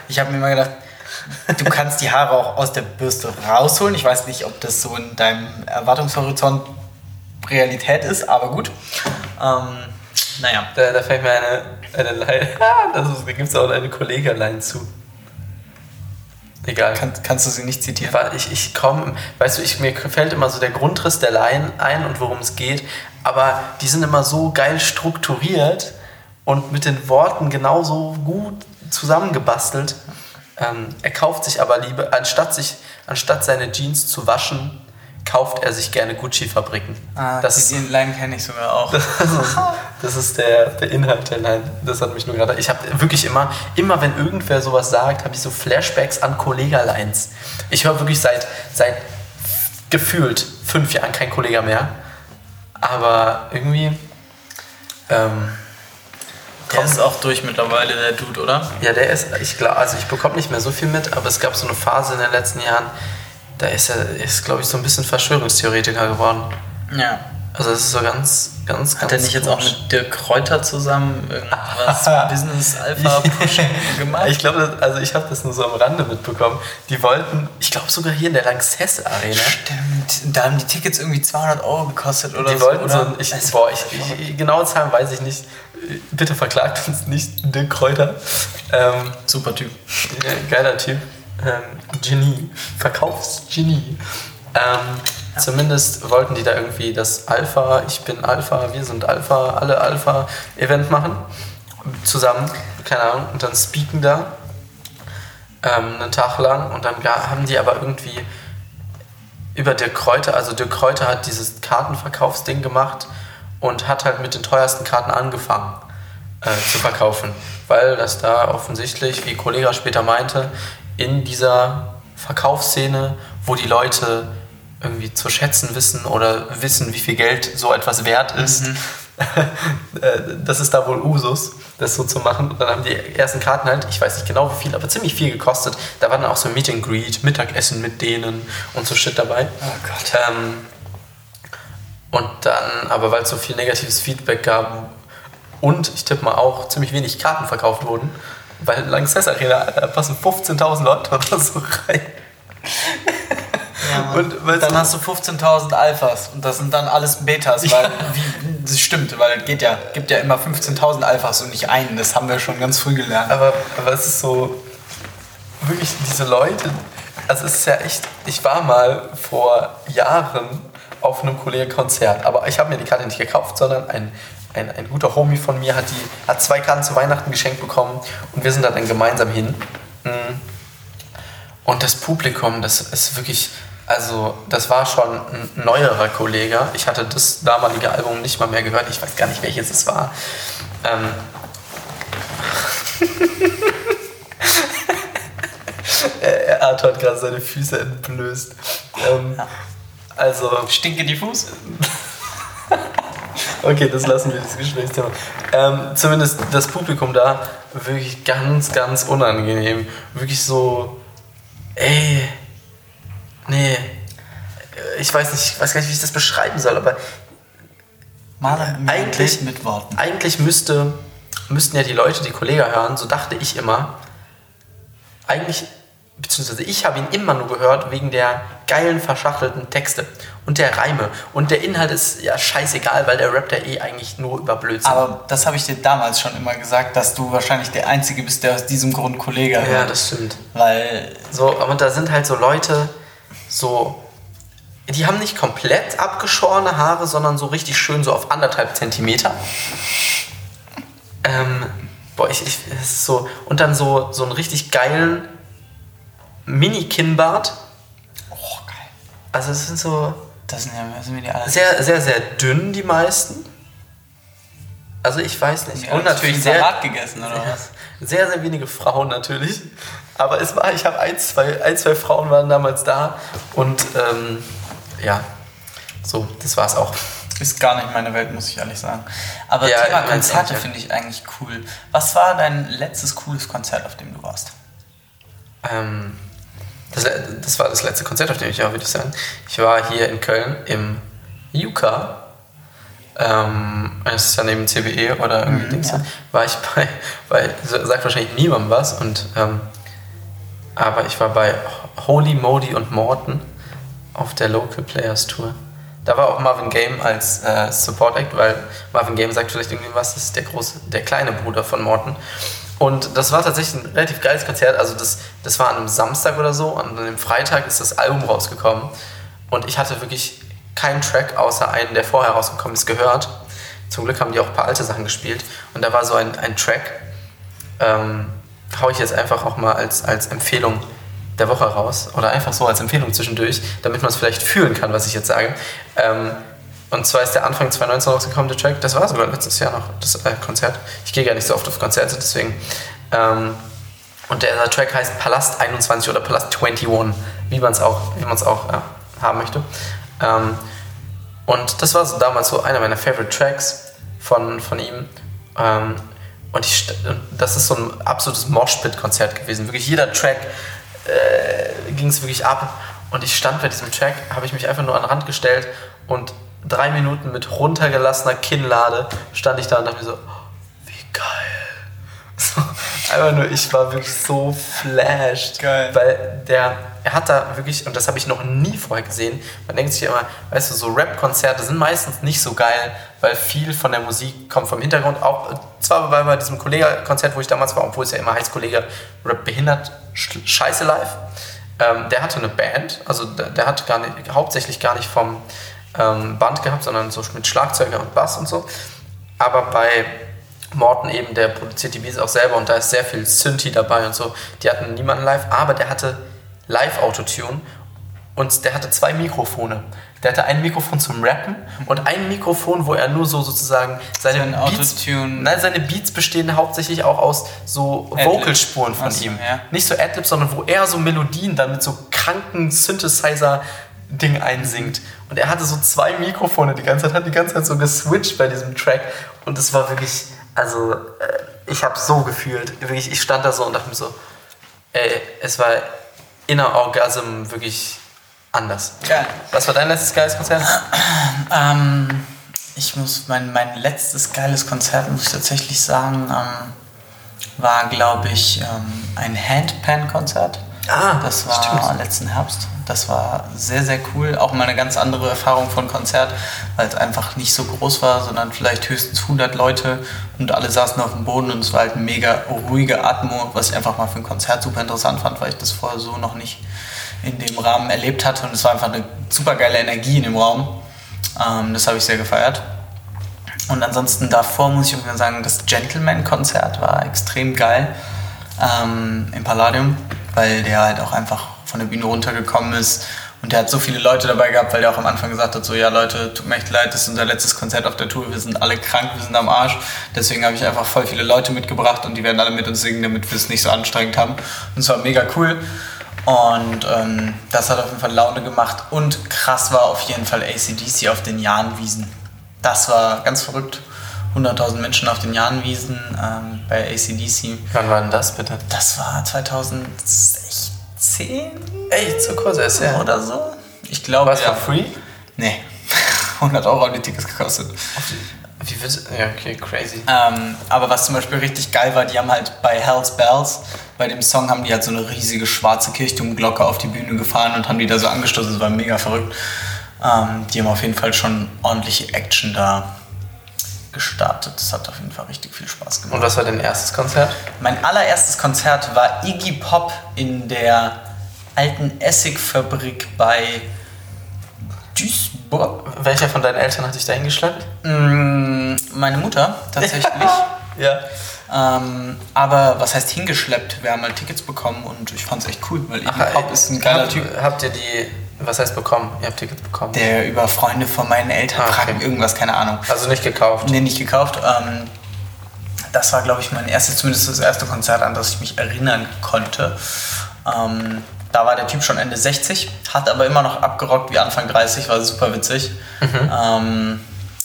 Ich habe mir immer gedacht, du kannst die Haare auch aus der Bürste rausholen. Ich weiß nicht, ob das so in deinem Erwartungshorizont Realität ist, aber gut. Ähm, naja. Da, da fällt mir eine, eine Line, Ah, da gibt es auch eine Kollegerlein zu. Egal. Kann, kannst du sie nicht zitieren? Weil ich, ich komme, weißt du, ich, mir fällt immer so der Grundriss der Line ein und worum es geht, aber die sind immer so geil strukturiert und mit den Worten genauso gut zusammengebastelt. Ähm, er kauft sich aber lieber, anstatt, sich, anstatt seine Jeans zu waschen, kauft er sich gerne Gucci-Fabriken. Ah, das, die ist, Line kenne ich sogar auch. das ist, das ist der, der Inhalt der Line. Das hat mich nur gerade. Ich habe wirklich immer, immer wenn irgendwer sowas sagt, habe ich so Flashbacks an Kollega-Lines. Ich höre wirklich seit, seit gefühlt fünf Jahren kein Kollega mehr. Aber irgendwie. Ähm, Der ist auch durch mittlerweile, der Dude, oder? ja, der ist, ich glaube, also ich bekomme nicht mehr so viel mit, aber es gab so eine Phase in den letzten Jahren, da ist er, ist, glaube ich, so ein bisschen Verschwörungstheoretiker geworden. Ja. Also das ist so ganz, ganz, ganz. Hat er nicht jetzt auch mit Dirk Kräuter zusammen irgendwas Business Alpha Pushing gemacht? Ich glaube, also ich habe das nur so am Rande mitbekommen. Die wollten, ich glaube sogar hier in der Lanxess Arena. Stimmt. Da haben die Tickets irgendwie 200 Euro gekostet oder Die so. wollten oder? so, ein- ich, Es boah, ich, ich, genaue Zahlen weiß ich nicht. Bitte verklagt uns nicht, Dirk Kräuter. Ähm, Super Typ. geiler Typ. Ähm, Genie. Verkaufsgenie. Ähm, Zumindest wollten die da irgendwie das Alpha, ich bin Alpha, wir sind Alpha, alle Alpha-Event machen. Zusammen, keine Ahnung, und dann speaken da ähm, einen Tag lang und dann haben die aber irgendwie über Dirk Kräuter, also Dirk Kräuter hat dieses Kartenverkaufsding gemacht und hat halt mit den teuersten Karten angefangen äh, zu verkaufen, weil das da offensichtlich, wie Kollege später meinte, in dieser Verkaufsszene, wo die Leute irgendwie zu schätzen wissen oder wissen, wie viel Geld so etwas wert ist, äh, das ist da wohl Usus, das so zu machen. Und dann haben die ersten Karten halt, ich weiß nicht genau wie viel, aber ziemlich viel gekostet. Da war dann auch so Meet and Greet, Mittagessen mit denen und so Shit dabei. Oh Gott. Ähm, und dann, aber weil es so viel negatives Feedback gab und ich tippe mal auch ziemlich wenig Karten verkauft wurden, weil in Lanxess Arena da passen 15.000 Leute oder so rein. Ja, Und weißt dann du- hast du 15.000 Alphas und das sind dann alles Betas, weil wie, das stimmt, weil es geht ja, gibt ja immer 15.000 Alphas und nicht einen. Das haben wir schon ganz früh gelernt. Aber, aber es ist so, wirklich diese Leute, also es ist ja echt, ich war mal vor Jahren auf einem Kollege-Konzert, aber ich habe mir die Karte nicht gekauft, sondern ein, ein, ein guter Homie von mir hat, die, hat zwei Karten zu Weihnachten geschenkt bekommen und wir sind da dann gemeinsam hin. Mm. Und das Publikum, das ist wirklich, also das war schon ein neuerer Kollege. Ich hatte das damalige Album nicht mal mehr gehört, ich weiß gar nicht, welches es war. Ähm, Er Arthur hat gerade seine Füße entblößt. Ähm, also, Stinke die Fuß? okay, das lassen wir, das Gesprächsthema. Ähm, zumindest das Publikum da, wirklich ganz, ganz unangenehm. Wirklich so, ey, Nee. Ich weiß nicht, ich weiß gar nicht, wie ich das beschreiben soll, aber Male mir ein eigentlich, mit Worten. eigentlich müsste, müssten ja die Leute die Kollega hören, so dachte ich immer. Eigentlich, beziehungsweise ich habe ihn immer nur gehört wegen der geilen, verschachtelten Texte und der Reime. Und der Inhalt ist ja scheißegal, weil der rappt ja eh eigentlich nur über Blödsinn. Aber das habe ich dir damals schon immer gesagt, dass du wahrscheinlich der Einzige bist, der aus diesem Grund Kollege ja, hört. das stimmt. Weil So, und da sind halt so Leute, so, die haben nicht komplett abgeschorene Haare, sondern so richtig schön so auf anderthalb Zentimeter. Ähm, boah, ich, ich, so, und dann so, so einen richtig geilen Mini-Kinnbart. Oh, geil. Also es sind so Das sind ja das sind die alle. sehr, sehr, sehr dünn, die meisten. Also ich weiß nicht. Ja, Und natürlich sehr, Salat gegessen, oder was? sehr, sehr wenige Frauen natürlich. Aber es war, ich habe ein zwei, ein, zwei Frauen waren damals da und ähm, ja, so, das war's auch. Ist gar nicht meine Welt, muss ich ehrlich sagen. Aber Ja, Thema Konzerte finde ich eigentlich cool. Was war dein letztes cooles Konzert, auf dem du warst? Ähm, das, le- das war das letzte Konzert, auf dem ich war, würde ich sagen. Ich war hier in Köln im Juka. Ähm, das ist ja neben CBE oder irgendwie Mhm, Dings. ja. War ich bei, bei, sagt wahrscheinlich niemandem was, und, ähm, aber ich war bei Holy Modi und Morton auf der Local Players Tour. Da war auch Marvin Game als äh, Support Act, weil Marvin Game sagt vielleicht irgendwie was, das ist der große, der kleine Bruder von Morton. Und das war tatsächlich ein relativ geiles Konzert. Also das, das war an einem Samstag oder so und an dem Freitag ist das Album rausgekommen. Und ich hatte wirklich keinen Track außer einen, der vorher rausgekommen ist, gehört. Zum Glück haben die auch ein paar alte Sachen gespielt. Und da war so ein, ein Track, ähm, hau ich jetzt einfach auch mal als, als Empfehlung der Woche raus oder einfach so als Empfehlung zwischendurch, damit man es vielleicht fühlen kann, was ich jetzt sage. Ähm, und zwar ist der Anfang 2019 rausgekommen, der Track. Das war sogar letztes Jahr noch, das äh, Konzert. Ich gehe gar nicht so oft auf Konzerte, deswegen. Ähm, und der, der Track heißt Palast 21 oder Palast 21, wie man es auch, wie man's auch äh, haben möchte. Ähm, und das war so damals so einer meiner Favorite Tracks von, von ihm. Ähm, und ich, das ist so ein absolutes Moshpit-Konzert gewesen. Wirklich jeder Track äh, ging es wirklich ab. Und ich stand bei diesem Track, habe ich mich einfach nur an den Rand gestellt und drei Minuten mit runtergelassener Kinnlade stand ich da und dachte mir so, wie geil. So, einfach nur, ich war wirklich so flashed. Geil. Weil der, er hat da wirklich, und das habe ich noch nie vorher gesehen, man denkt sich immer, weißt du, so Rap-Konzerte sind meistens nicht so geil, weil viel von der Musik kommt vom Hintergrund. Auch, zwar bei, bei diesem Kollega-Konzert, wo ich damals war, obwohl es ja immer heißt, Kollege Rap behindert, sch- scheiße live. Ähm, der hatte eine Band, also der, der hat gar nicht, hauptsächlich gar nicht vom ähm, Band gehabt, sondern so mit Schlagzeuger und Bass und so. Aber bei Morten eben, der produziert die Beats auch selber und da ist sehr viel Synthi dabei und so. Die hatten niemanden live, aber der hatte Live-Autotune und der hatte zwei Mikrofone. Der hatte ein Mikrofon zum Rappen und ein Mikrofon, wo er nur so sozusagen seine Sein Beats, nein, seine Beats bestehen hauptsächlich auch aus so. Vocalspuren von so, ihm. ja. Nicht so Adlibs, sondern wo er so Melodien dann mit so kranken Synthesizer-Ding einsingt. Und er hatte so zwei Mikrofone die ganze Zeit, hat die ganze Zeit so geswitcht bei diesem Track. Und es war wirklich, also, äh, ich habe so gefühlt. Wirklich, ich stand da so und dachte mir so, ey, es war inner Orgasm wirklich anders. Geil. Was war dein letztes geiles Konzert? Ähm, ich muss, mein, mein letztes geiles Konzert, muss ich tatsächlich sagen, ähm, war, glaube ich, ähm, ein Handpan-Konzert. Ah, Das war stimmt. letzten Herbst. Das war sehr, sehr cool. Auch mal eine ganz andere Erfahrung von Konzert, weil es einfach nicht so groß war, sondern vielleicht höchstens 100 Leute und alle saßen auf dem Boden und es war halt eine mega ruhige Atmo, was ich einfach mal für ein Konzert super interessant fand, weil ich das vorher so noch nicht in dem Rahmen erlebt hatte und es war einfach eine super geile Energie in dem Raum. Ähm, das habe ich sehr gefeiert. Und ansonsten davor muss ich sagen, das Gentleman-Konzert war extrem geil ähm, im Palladium, weil der halt auch einfach von der Bühne runtergekommen ist und der hat so viele Leute dabei gehabt, weil der auch am Anfang gesagt hat, so ja Leute, tut mir echt leid, das ist unser letztes Konzert auf der Tour, wir sind alle krank, wir sind am Arsch. Deswegen habe ich einfach voll viele Leute mitgebracht und die werden alle mit uns singen, damit wir es nicht so anstrengend haben. Und es war mega cool. Und ähm, das hat auf jeden Fall Laune gemacht. Und krass war auf jeden Fall ACDC auf den Jahnwiesen. Das war ganz verrückt. 100.000 Menschen auf den Jahnwiesen ähm, bei ACDC. Wann war denn das bitte? Das war 2016, Echt, so kurz ist ja. oder so. Ich glaube, Was ja. for free? Nee. 100 Euro haben die Tickets gekostet. Wie wird Ja, okay, crazy. Ähm, aber was zum Beispiel richtig geil war, die haben halt bei Hell's Bells, bei dem Song haben die halt so eine riesige schwarze Kirchturmglocke auf die Bühne gefahren und haben die da so angestoßen. Das war mega verrückt. Ähm, die haben auf jeden Fall schon ordentliche Action da gestartet. Das hat auf jeden Fall richtig viel Spaß gemacht. Und was war dein erstes Konzert? Mein allererstes Konzert war Iggy Pop in der alten Essigfabrik bei Duisburg. Welcher von deinen Eltern hat dich da hingeschleppt? Mm, Meine Mutter tatsächlich. Ja. ähm, aber was heißt hingeschleppt? Wir haben halt Tickets bekommen und ich fand's echt cool, weil Iggy Pop ist ein geiler habt, Typ, Habt ihr die, was heißt bekommen? Ihr habt Tickets bekommen. der über Freunde von meinen Eltern Ah, okay. irgendwas, keine Ahnung. Also nicht gekauft. Nee, nicht gekauft. Ähm, das war, glaube ich, mein erstes, zumindest das erste Konzert, an das ich mich erinnern konnte. Ähm, da war der Typ schon Ende 60, hat aber immer noch abgerockt wie Anfang 30, war super witzig. Ähm,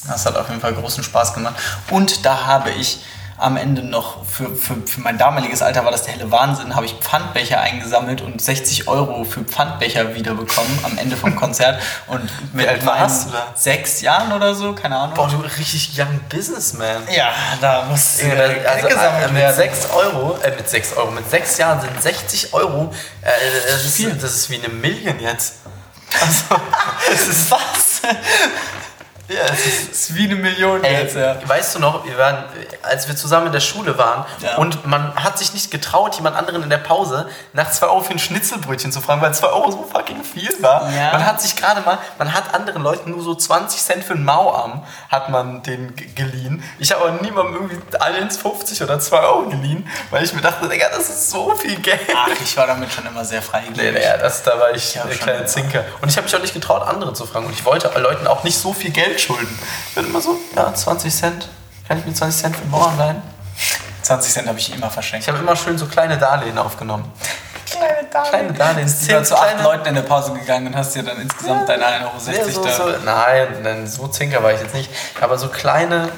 das hat auf jeden Fall großen Spaß gemacht. Und da habe ich am Ende noch, für, für, für mein damaliges Alter war das der helle Wahnsinn, habe ich Pfandbecher eingesammelt und 60 Euro für Pfandbecher wiederbekommen am Ende vom Konzert. Und mit alt meinen warst du da? sechs Jahren oder so, keine Ahnung. Boah, du richtig young Businessman. Ja, da muss Junge, äh, Also, gesammelt äh, mit werden. 6 Euro, äh, mit 6 Euro, mit 6 Jahren sind 60 Euro, äh, das, ist, das ist wie eine Million jetzt. Also, Das ist was? Ja, es ist, wie eine Million Ey, jetzt, ja. weißt du noch, wir waren, als wir zusammen in der Schule waren Ja. und man hat sich nicht getraut, jemand anderen in der Pause nach 2 Euro für ein Schnitzelbrötchen zu fragen, weil 2 Euro so fucking viel war. Ja. Man hat sich gerade mal, man hat anderen Leuten nur so 20 Cent für ein Mauarm, hat man den geliehen. Ich habe aber niemandem irgendwie 1,50 oder 2 Euro geliehen, weil ich mir dachte, Digga, das ist so viel Geld. Ach, ich war damit schon immer sehr Nee, freigebig. nee, das, da war ich der schon kleine Zinker. Und ich habe mich auch nicht getraut, andere zu fragen. Und ich wollte Leuten auch nicht so viel Geld schulden. Ich bin immer so, ja, 20 Cent. Kann ich mir 20 Cent für Mauern leihen? 20 Cent habe ich immer verschenkt. Ich habe immer schön so kleine Darlehen aufgenommen. kleine Darlehen. Kleine Darlehen. Du bist immer zu acht Leuten in der Pause gegangen und hast dir dann insgesamt deine 1,60 Ja, Euro so, da. so, nein, nein, so Zinker war ich jetzt nicht. Aber so kleine,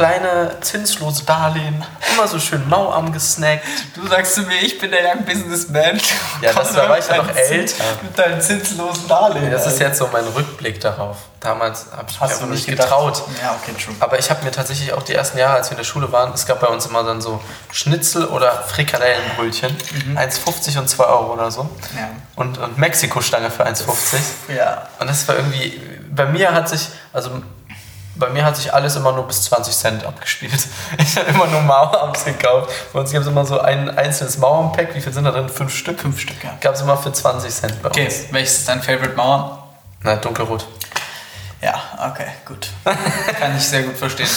kleine zinslose Darlehen. Immer so schön Mauarm gesnackt. Du sagst zu mir, ich bin der Young Businessman. Ja, das Komm war- ich ja noch älter. Mit deinen zinslosen Darlehen. Das ist jetzt so mein Rückblick darauf. Damals habe ich mich Hast einfach du nicht gedacht? getraut. Ja, okay, true. Aber ich habe mir tatsächlich auch die ersten Jahre, als wir in der Schule waren, es gab bei uns immer dann so Schnitzel- oder Frikadellenbrötchen. 1,50 und 2 Euro oder so. Ja. Und, und Mexiko-Stange für 1,50. Ja. Und das war irgendwie, bei mir hat sich, also bei mir hat sich alles immer nur bis 20 Cent abgespielt. Ich habe immer nur Mauerarms gekauft. Bei uns gibt es immer so ein einzelnes Mauerpack. Wie viel sind da drin? Fünf Stück? Fünf Stück, ja. Gab es immer für 20 Cent bei Okay, uns. welches ist dein Favorite Mauer? Na, dunkelrot. Ja, okay, gut. Kann ich sehr gut verstehen.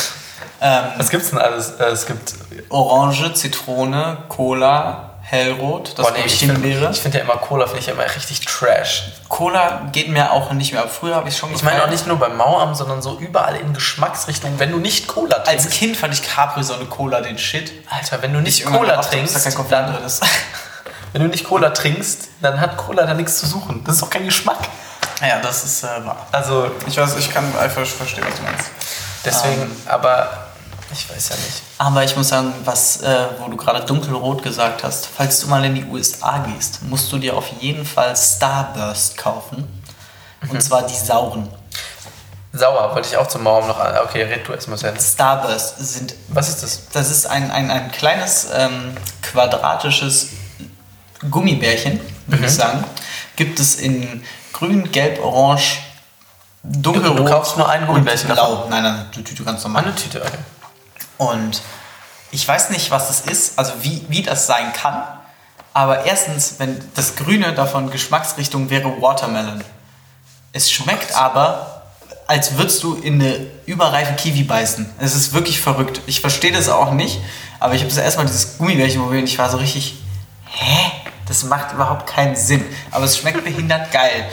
Ähm, Was gibt's denn alles? Äh, Es gibt. Orange, Zitrone, Cola, Hellrot, das Boah, nee, ich finde ich find ja immer Cola, finde ich ja immer richtig trash. Cola geht mir auch nicht mehr. Früher habe ich schon Ich meine auch nicht nur beim Mauarm, sondern so überall in Geschmacksrichtungen. Wenn du nicht Cola Als trinkst. Kind fand ich Capri-Sonne Cola den Shit. Alter, wenn du nicht irgendwann Cola trinkst, da kein dann, drin ist. wenn du nicht Cola trinkst, dann hat Cola da nichts zu suchen. Das ist doch kein Geschmack. Ja, das ist äh, wahr. Also Ich weiß, ich kann einfach verstehen, was du meinst. deswegen, Ähm. aber ich weiß ja nicht. Aber ich muss sagen, was, äh, wo du gerade dunkelrot gesagt hast, falls du mal in die USA gehst, musst du dir auf jeden Fall Starburst kaufen. Und zwar die sauren. Sauer, wollte ich auch zum Mauern noch an. Okay, red du erstmal selbst. Starburst sind, Was ist das? das ist ein, ein, ein kleines ähm, quadratisches Gummibärchen, würde ich sagen. Gibt es in grün, gelb, orange, dunkelrot Du kaufst nur ein Gummibärchen blau. davon? Nein, nein, die Tüte ganz normal. Eine Tüte, okay. Und ich weiß nicht, was das ist, also wie, wie das sein kann. Aber erstens, wenn das Grüne davon Geschmacksrichtung wäre Watermelon. Es schmeckt aber, als würdest du in eine überreife Kiwi beißen. Es ist wirklich verrückt. Ich verstehe das auch nicht, aber ich habe das erstmal dieses Gummibärchen probiert und ich war so richtig, hä? Das macht überhaupt keinen Sinn. Aber es schmeckt behindert geil.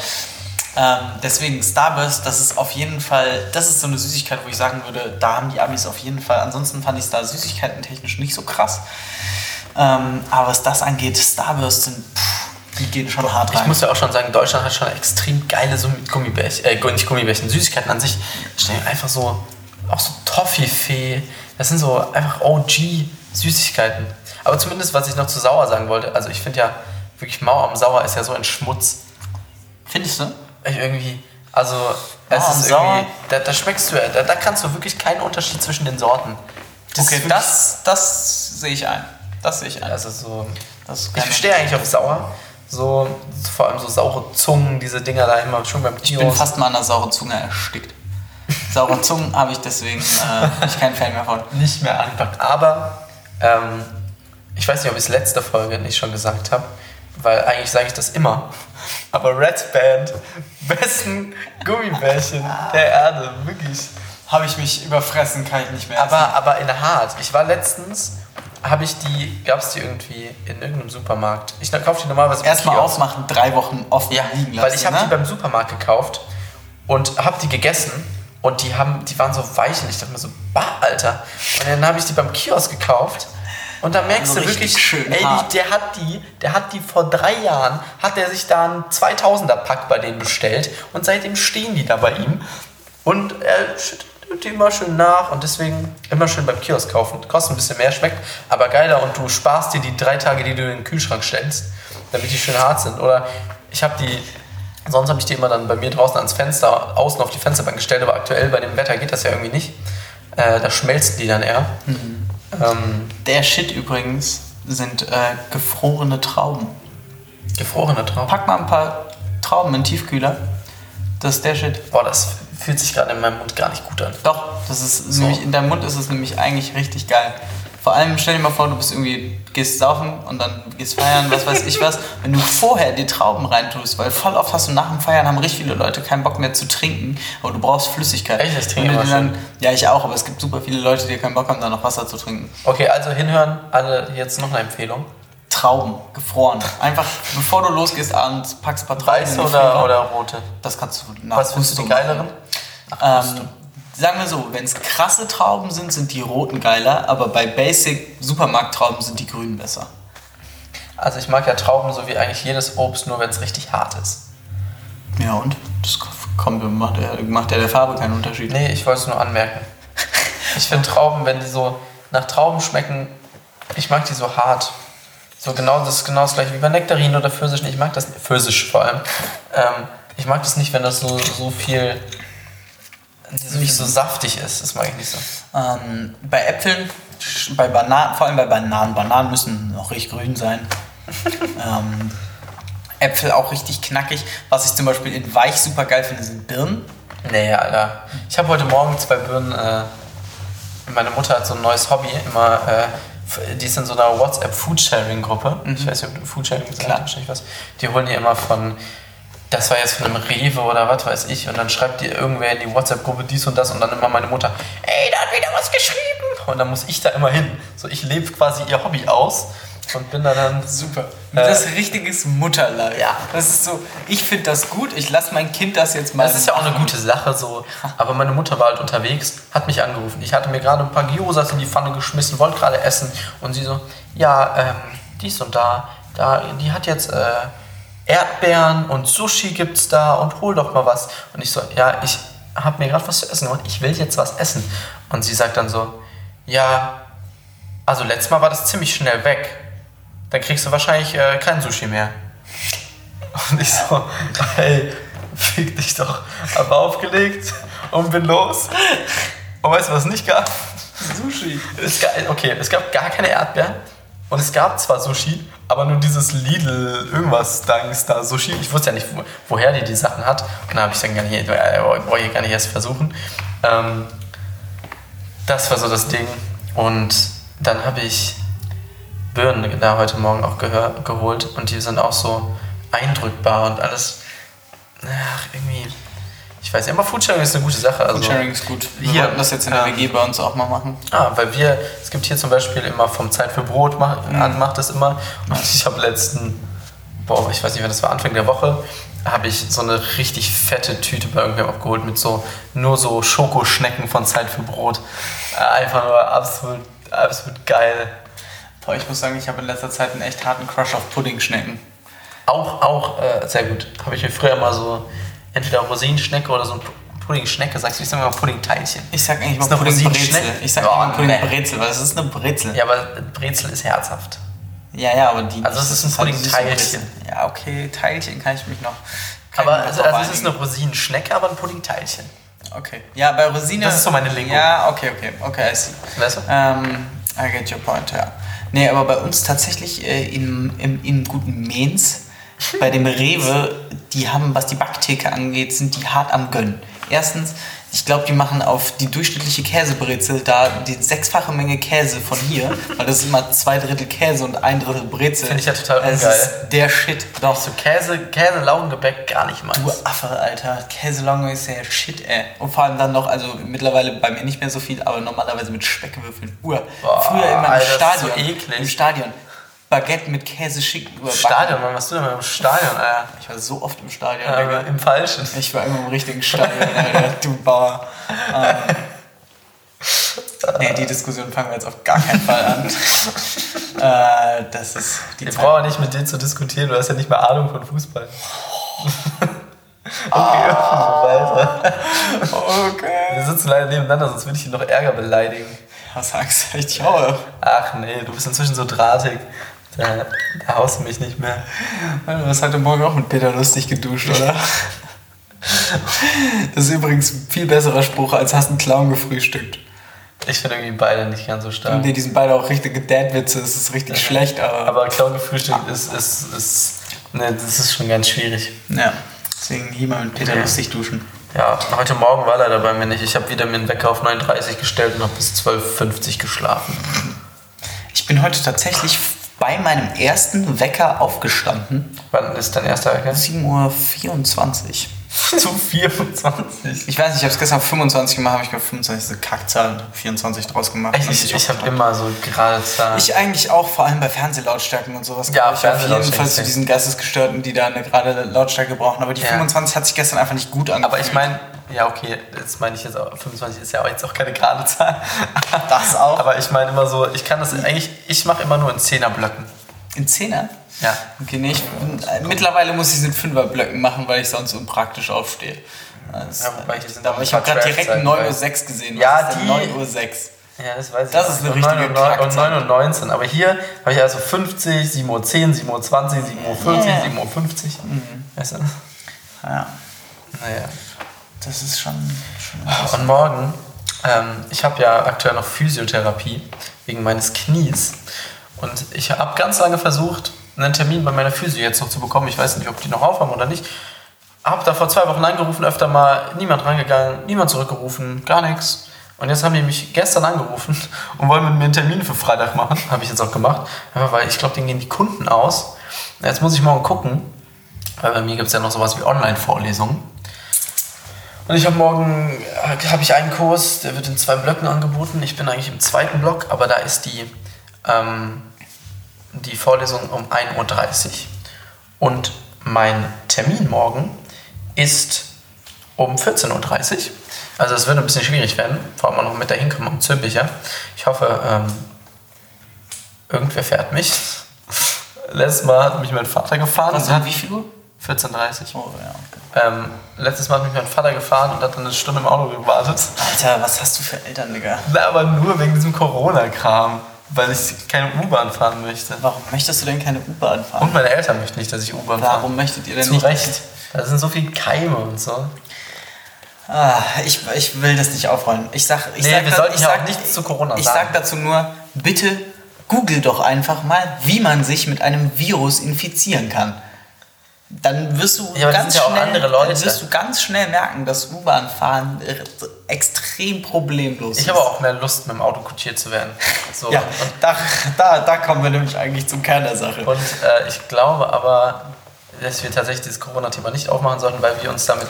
Ähm, deswegen Starburst, das ist auf jeden Fall, das ist so eine Süßigkeit, wo ich sagen würde, da haben die Amis auf jeden Fall. Ansonsten fand ich es da Süßigkeiten technisch nicht so krass. Ähm, aber was das angeht, Starburst sind, pff, die gehen schon hart rein. Ich muss ja auch schon sagen, Deutschland hat schon extrem geile so Gummibärchen, äh, nicht Gummibärchen, Süßigkeiten an sich. Stehen einfach so, auch so Toffifee. Das sind so einfach OG-Süßigkeiten. Aber zumindest, was ich noch zu sauer sagen wollte, also ich finde ja, wirklich mau am Sauer ist ja so ein Schmutz. Findest du? Irgendwie, also es am ist Sauer? irgendwie, da, da schmeckst du, da, da kannst du wirklich keinen Unterschied zwischen den Sorten. Das okay, das, das sehe ich ein. Das sehe ich ein. Also so, ich stehe eigentlich auf sauer. So, vor allem so saure Zungen, diese Dinger da immer schon beim Ich bin Kiosk. fast mal an der sauren Zunge erstickt. Saure Zungen habe ich deswegen äh, ich kein Fan mehr von. nicht mehr anpackt. Aber ähm, ich weiß nicht, ob ich es letzte Folge nicht schon gesagt habe, weil eigentlich sage ich das immer. Aber Red Band, besten Gummibärchen der Erde, wirklich. Habe ich mich überfressen, kann ich nicht mehr. Aber, aber in hart. Ich war letztens, habe ich die, gab es die irgendwie in irgendeinem Supermarkt. Ich kaufe die normalerweise erstmal aufmachen, drei Wochen offen Ja, liegen lassen. weil ich habe ne? die beim Supermarkt gekauft und habe die gegessen und die haben, die waren so weich und ich dachte mir so, bah, Alter. Und dann habe ich die beim Kiosk gekauft und da merkst du wirklich, schön ey, die, der hat die, der hat die vor drei Jahren, hat er sich da einen 2000er Pack bei denen bestellt und seitdem stehen die da bei ihm und er schüttet die immer schön nach und deswegen immer schön beim Kiosk kaufen. Kostet ein bisschen mehr, schmeckt aber geiler und du sparst dir die drei Tage, die du in den Kühlschrank stellst, damit die schön hart sind. Oder ich habe die, sonst habe ich die immer dann bei mir draußen ans Fenster, außen auf die Fensterbank gestellt, aber aktuell bei dem Wetter geht das ja irgendwie nicht. Äh, da schmelzen die dann eher. Ähm, Der Shit übrigens sind äh, gefrorene Trauben. gefrorene Trauben. Pack mal ein paar Trauben in den Tiefkühler. Das ist der Shit. Boah, das fühlt sich gerade in meinem Mund gar nicht gut an. Doch, das ist nämlich, in deinem Mund ist es nämlich eigentlich richtig geil. Vor allem stell dir mal vor, du bist irgendwie, gehst saufen und dann gehst feiern, was weiß ich was. Wenn du vorher die Trauben reintust, weil voll oft hast du nach dem Feiern haben richtig viele Leute keinen Bock mehr zu trinken, aber du brauchst Flüssigkeit. Echt? Ich trinke dir dann, Ja, ich auch, aber es gibt super viele Leute, die keinen Bock haben, da noch Wasser zu trinken. Okay, also hinhören, alle jetzt noch eine Empfehlung. Trauben, gefroren. Einfach, bevor du losgehst abends, packst ein paar Trauben Weiße oder, oder rote? Das kannst du nach Was findest du die geileren? Ähm, sagen wir so, wenn es krasse Trauben sind, sind die roten geiler, aber bei Basic Supermarkttrauben sind die grünen besser. Also ich mag ja Trauben so wie eigentlich jedes Obst, nur wenn es richtig hart ist. Ja und? Das kommt, macht, ja, macht ja der Farbe keinen Unterschied. Nee, ich wollte es nur anmerken. Ich finde Trauben, wenn die so nach Trauben schmecken, ich mag die so hart. So genau, das ist genau das gleiche wie bei Nektarinen oder Pfirsichen. Ich mag das, Pfirsich vor allem. Ähm, ich mag das nicht, wenn das so, so viel, so nicht so saftig ist. Das mag ich nicht so. Ähm, bei Äpfeln, bei Bananen, vor allem bei Bananen, Bananen müssen noch richtig grün sein. ähm, Äpfel auch richtig knackig. Was ich zum Beispiel in weich super geil finde, sind Birnen. Nee, Alter. Ich habe heute Morgen zwei Birnen. Äh, meine Mutter hat so ein neues Hobby. Immer, äh, die ist in so einer WhatsApp Foodsharing-Gruppe. Ich weiß nicht, ob du Foodsharing gesagt hast, was. Die holen die immer von. Das war jetzt von einem Rewe oder was weiß ich. Und dann schreibt die irgendwer in die WhatsApp-Gruppe dies und das. Und dann immer meine Mutter, ey, da hat wieder was geschrieben. Und dann muss ich da immer hin. So, ich lebe quasi ihr Hobby aus. Und bin da dann super. Das ist richtiges Mutterleid. ja. Das ist so, ich finde das gut, ich lasse mein Kind das jetzt mal. Das ist ja auch eine gute Sache so. Aber meine Mutter war halt unterwegs, hat mich angerufen. Ich hatte mir gerade ein paar Gyosas in die Pfanne geschmissen, wollte gerade essen. Und sie so, ja, ähm, dies und da, da, die hat jetzt äh, Erdbeeren und Sushi gibt's da und hol doch mal was. Und ich so, ja, ich habe mir gerade was zu essen gemacht, ich will jetzt was essen. Und sie sagt dann so, ja, also letztes Mal war das ziemlich schnell weg. Dann kriegst du wahrscheinlich äh, kein Sushi mehr. Und ich so, ey, fick dich doch. Hab aufgelegt und bin los. Und weißt du, was es nicht gab? Sushi. Es gab, okay, es gab gar keine Erdbeeren. Und es gab zwar Sushi, aber nur dieses Lidl irgendwas Danks da Sushi. Ich wusste ja nicht, wo, woher die die Sachen hat. Und dann habe ich dann gar nicht, wollte ich gar nicht erst versuchen. Ähm, das war so das Ding. Und dann habe ich Birnen da heute Morgen auch gehör, geholt. Und die sind auch so eindrückbar und alles. Ach, irgendwie. Ich weiß nicht, aber Foodsharing ist eine gute Sache. Also, Sharing ist gut. Wir Hier, wollten das jetzt in der ähm, WG bei uns auch mal machen. Ah, weil wir, es gibt hier zum Beispiel immer vom Zeit für Brot, macht, Mhm. macht das immer. Und ich habe letzten, boah, ich weiß nicht, wann das war, Anfang der Woche, habe ich so eine richtig fette Tüte bei irgendwem abgeholt mit so, nur so Schokoschnecken von Zeit für Brot. Einfach nur absolut, absolut geil. Boah, ich muss sagen, ich habe in letzter Zeit einen echt harten Crush auf Puddingschnecken. Auch, auch, äh, sehr gut. Habe ich mir früher mal so, entweder Rosinenschnecke oder so ein Puddingschnecke, sagst du, ich sag immer Puddingteilchen. Ich sag eigentlich mal Puddingbrezel. Ich sag Oh, immer. Puddingbrezel, weil es ist eine Brezel. Ja, aber Brezel ist herzhaft. Ja, ja, aber die. Also es ist ein halt Pudding-Teilchen. Ja, okay, Teilchen kann ich mich noch. Aber also, also es ist eine Rosinenschnecke, aber ein Puddingteilchen. Okay. Ja, bei Rosine. Das ist so meine Lingo. Ja, okay, okay, okay, I see. Weißt du? Ähm, I get your point, ja. Nee, aber bei uns tatsächlich äh, in, in, in guten Mainz, bei dem Rewe, die haben, was die Backtheke angeht, sind die hart am Gönnen. Erstens, ich glaube, die machen auf die durchschnittliche Käsebrezel da die sechsfache Menge Käse von hier, weil das ist immer zwei Drittel Käse und ein Drittel Brezel. Finde ich ja total ungeil. ist der Shit. Doch. So Käse, Käse, Laugengebäck gar nicht meins. Du Affe, Alter. Käselonge ist ja Shit, ey. Und vor allem dann noch, also mittlerweile bei mir nicht mehr so viel, aber normalerweise mit Speckwürfeln. Uhr. Früher immer im Alter, das ist Stadion. so eklig. Im Stadion. Baguette mit Käse schinken überbacken. Stadion, Mann, was du denn mit dem Stadion, Alter? Ich war so oft im Stadion, Ja, aber Digga. Im Falschen. Ich war immer im richtigen Stadion, Alter. Du Bauer. Ähm, nee, die Diskussion fangen wir jetzt auf gar keinen Fall an. äh, das ist die Ich Zeit. brauche nicht mit dir zu diskutieren, du hast ja nicht mehr Ahnung von Fußball. okay, weiter. Okay. Wir sitzen leider nebeneinander, sonst würde ich ihn noch Ärger beleidigen. Was sagst du? Ich haue. Ach nee, du bist inzwischen so drahtig. Da, da haust du mich nicht mehr. Du hast heute Morgen auch mit Peter lustig geduscht, oder? Das ist übrigens ein viel besserer Spruch, als hast einen Clown gefrühstückt. Ich finde irgendwie beide nicht ganz so stark. Nee, die sind beide auch richtige Dad-Witze, es ist richtig schlecht, aber. Aber Clown gefrühstückt ist, ist, ist, ne, das ist schon ganz schwierig. ja, deswegen hier mal mit Peter Ja. lustig duschen. Ja, heute Morgen war leider bei mir nicht. Ich habe wieder mir einen Wecker auf 39 gestellt und habe bis 12.50 geschlafen. Ich bin heute tatsächlich bei meinem ersten Wecker aufgestanden. Wann ist dein erster Wecker? 7.24 Uhr. Zu 24. Ich weiß nicht, ich habe es gestern auf 25 gemacht, habe ich glaube 25 ist eine Kackzahl, 24 draus gemacht. Ich, ich auch- habe immer so gerade Zahlen. Ich eigentlich auch, vor allem bei Fernsehlautstärken und sowas. Ja, ich auf jeden Fall zu diesen Geistesgestörten, die da eine gerade Lautstärke brauchen. Aber die Ja. 25 hat sich gestern einfach nicht gut angefühlt. aber ich meine, ja okay, jetzt meine ich jetzt auch, 25 ist ja auch jetzt auch keine gerade Zahl. Das auch. Aber ich meine immer so, ich kann das eigentlich, ich mache immer nur in Zehnerblöcken. In Zehner? Ja. Okay, nee, ich, äh, mittlerweile muss ich es in Fünferblöcken machen, weil ich sonst unpraktisch aufstehe. Das, Ja, wobei sind aber ich habe gerade direkt Trash-Zeiten 9.06 Uhr gesehen. Ja, Was ist denn die- 9.06 Uhr. Ja, das weiß ich. Das ist eine Und richtige 9 und Kackzahl. 9 und 19. Aber hier habe ich also 50, 7 Uhr 10, 7 Uhr 20, 7 Uhr 40, Ja. 7 Uhr 50. Weißt du? Ja, Naja. Das ist schon. schon Und morgen, ähm, ich habe ja aktuell noch Physiotherapie wegen meines Knies. Und ich habe ganz lange versucht, einen Termin bei meiner Physio jetzt noch zu bekommen. Ich weiß nicht, ob die noch aufhaben oder nicht. Habe da vor zwei Wochen angerufen, öfter mal, niemand rangegangen, niemand zurückgerufen, gar nichts. Und jetzt haben die mich gestern angerufen und wollen mit mir einen Termin für Freitag machen. Habe ich jetzt auch gemacht. Einfach weil ich glaube, denen gehen die Kunden aus. Jetzt muss ich morgen gucken, weil bei mir gibt es ja noch sowas wie Online-Vorlesungen. Und ich habe morgen äh, habe ich einen Kurs, der wird in zwei Blöcken angeboten. Ich bin eigentlich im zweiten Block, aber da ist die, ähm, die Vorlesung um 1.30 Uhr. Und mein Termin morgen ist um 14.30 Uhr. Also es wird ein bisschen schwierig werden, vor allem noch mit der Hinkommen am Zülpicher. Ich hoffe, ähm, irgendwer fährt mich. Letztes Mal hat mich mein Vater gefahren. Also und hat wie viel Uhr? 14.30 Uhr. Oh, ja. okay. Ähm, letztes Mal hat mich mein Vater gefahren und hat dann eine Stunde im Auto gewartet. Alter, was hast du für Eltern, Digga? Na, aber nur wegen diesem Corona-Kram, weil ich keine U-Bahn fahren möchte. Warum möchtest du denn keine U-Bahn fahren? Und meine Eltern möchten nicht, dass ich U-Bahn fahre. Warum möchtet ihr denn Zu nicht? Recht. Da sind so viele Keime und so. Ah, ich, ich will das nicht aufrollen. Ich sag, ich Nee, sag, wir da- sollten ich sag, nichts zu Corona Ich sagen. sag dazu nur, bitte google doch einfach mal, wie man sich mit einem Virus infizieren kann. Dann wirst du Ja, ganz schnell, andere Leute. Dann wirst du ganz schnell merken, dass U-Bahn-Fahren äh, extrem problemlos Ich ist. habe auch mehr Lust, mit dem Auto kutschiert zu werden. So. ja, da, da, da kommen wir nämlich eigentlich zum Kern der Sache. Und äh, ich glaube aber, dass wir tatsächlich dieses Corona-Thema nicht aufmachen sollten, weil wir uns damit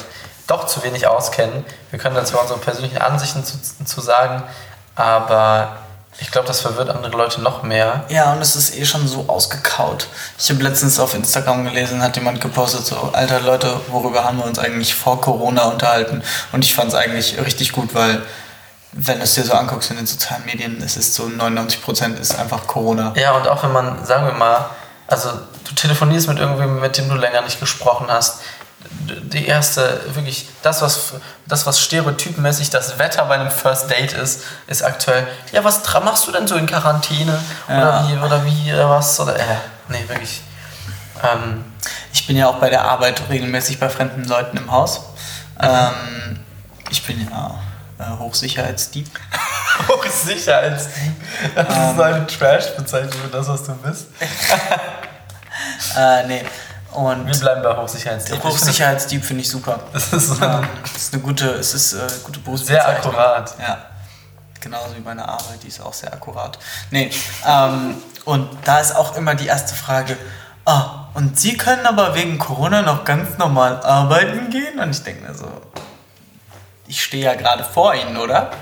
doch zu wenig auskennen. Wir können dazu unsere persönlichen Ansichten zu, zu sagen, aber ich glaube, das verwirrt andere Leute noch mehr. Ja, und es ist eh schon so ausgekaut. Ich habe letztens auf Instagram gelesen, hat jemand gepostet, so, alter Leute, worüber haben wir uns eigentlich vor Corona unterhalten? Und ich fand es eigentlich richtig gut, weil, wenn du es dir so anguckst in den sozialen Medien, es ist so 99% ist einfach Corona. Ja, und auch wenn man, sagen wir mal, also du telefonierst mit irgendwem, mit dem du länger nicht gesprochen hast, die erste, wirklich, das was, das, was stereotypenmäßig das Wetter bei einem First Date ist, ist aktuell, ja, was machst du denn so in Quarantäne? Ja. Oder wie, oder wie, oder was? Oder, äh, nee, wirklich. Ähm, Ich bin ja auch bei der Arbeit regelmäßig bei fremden Leuten im Haus. Ähm, ich bin ja äh, Hochsicherheitsdieb. Hochsicherheitsdieb. Das ist so eine Trash-Bezeichnung für das, was du bist. Äh, nee. Und Wir bleiben bei Hochsicherheitsdieb. Hochsicherheitsdieb finde ich super. Das ist so eine das ist eine gute, es ist äh, gute sehr akkurat. Ja. Genauso wie meine Arbeit, die ist auch sehr akkurat. Nee, ähm, und da ist auch immer die erste Frage, ah, und Sie können aber wegen Corona noch ganz normal arbeiten gehen? Und ich denke mir so, ich stehe ja gerade vor Ihnen, oder?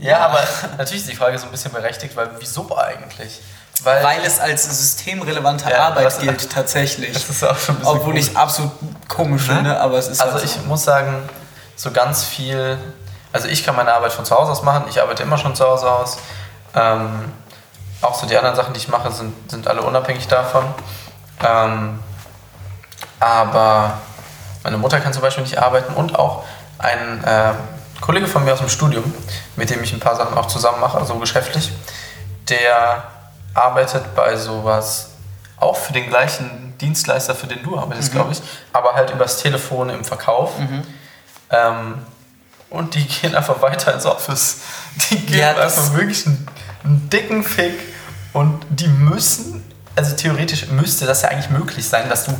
Ja, aber natürlich ist die Frage so ein bisschen berechtigt, weil wieso eigentlich? Weil, Weil es als systemrelevante Ja, Arbeit was- gilt, tatsächlich. das ist auch schon ein bisschen Obwohl ich komisch. absolut komisch Ne? finde, aber es ist Also halt ich so. muss sagen, so ganz viel, also ich kann meine Arbeit von zu Hause aus machen, ich arbeite immer schon zu Hause aus. Ähm, auch so die anderen Sachen, die ich mache, sind, sind alle unabhängig davon. Ähm, aber meine Mutter kann zum Beispiel nicht arbeiten und auch ein äh, Kollege von mir aus dem Studium, mit dem ich ein paar Sachen auch zusammen mache, also geschäftlich, der arbeitet bei sowas auch für den gleichen Dienstleister, für den du arbeitest, glaube ich, aber halt übers Telefon im Verkauf. Ähm, und die gehen einfach weiter ins Office. Die geben Ja, einfach wirklich einen, einen dicken Fick und die müssen, also theoretisch müsste das ja eigentlich möglich sein, dass du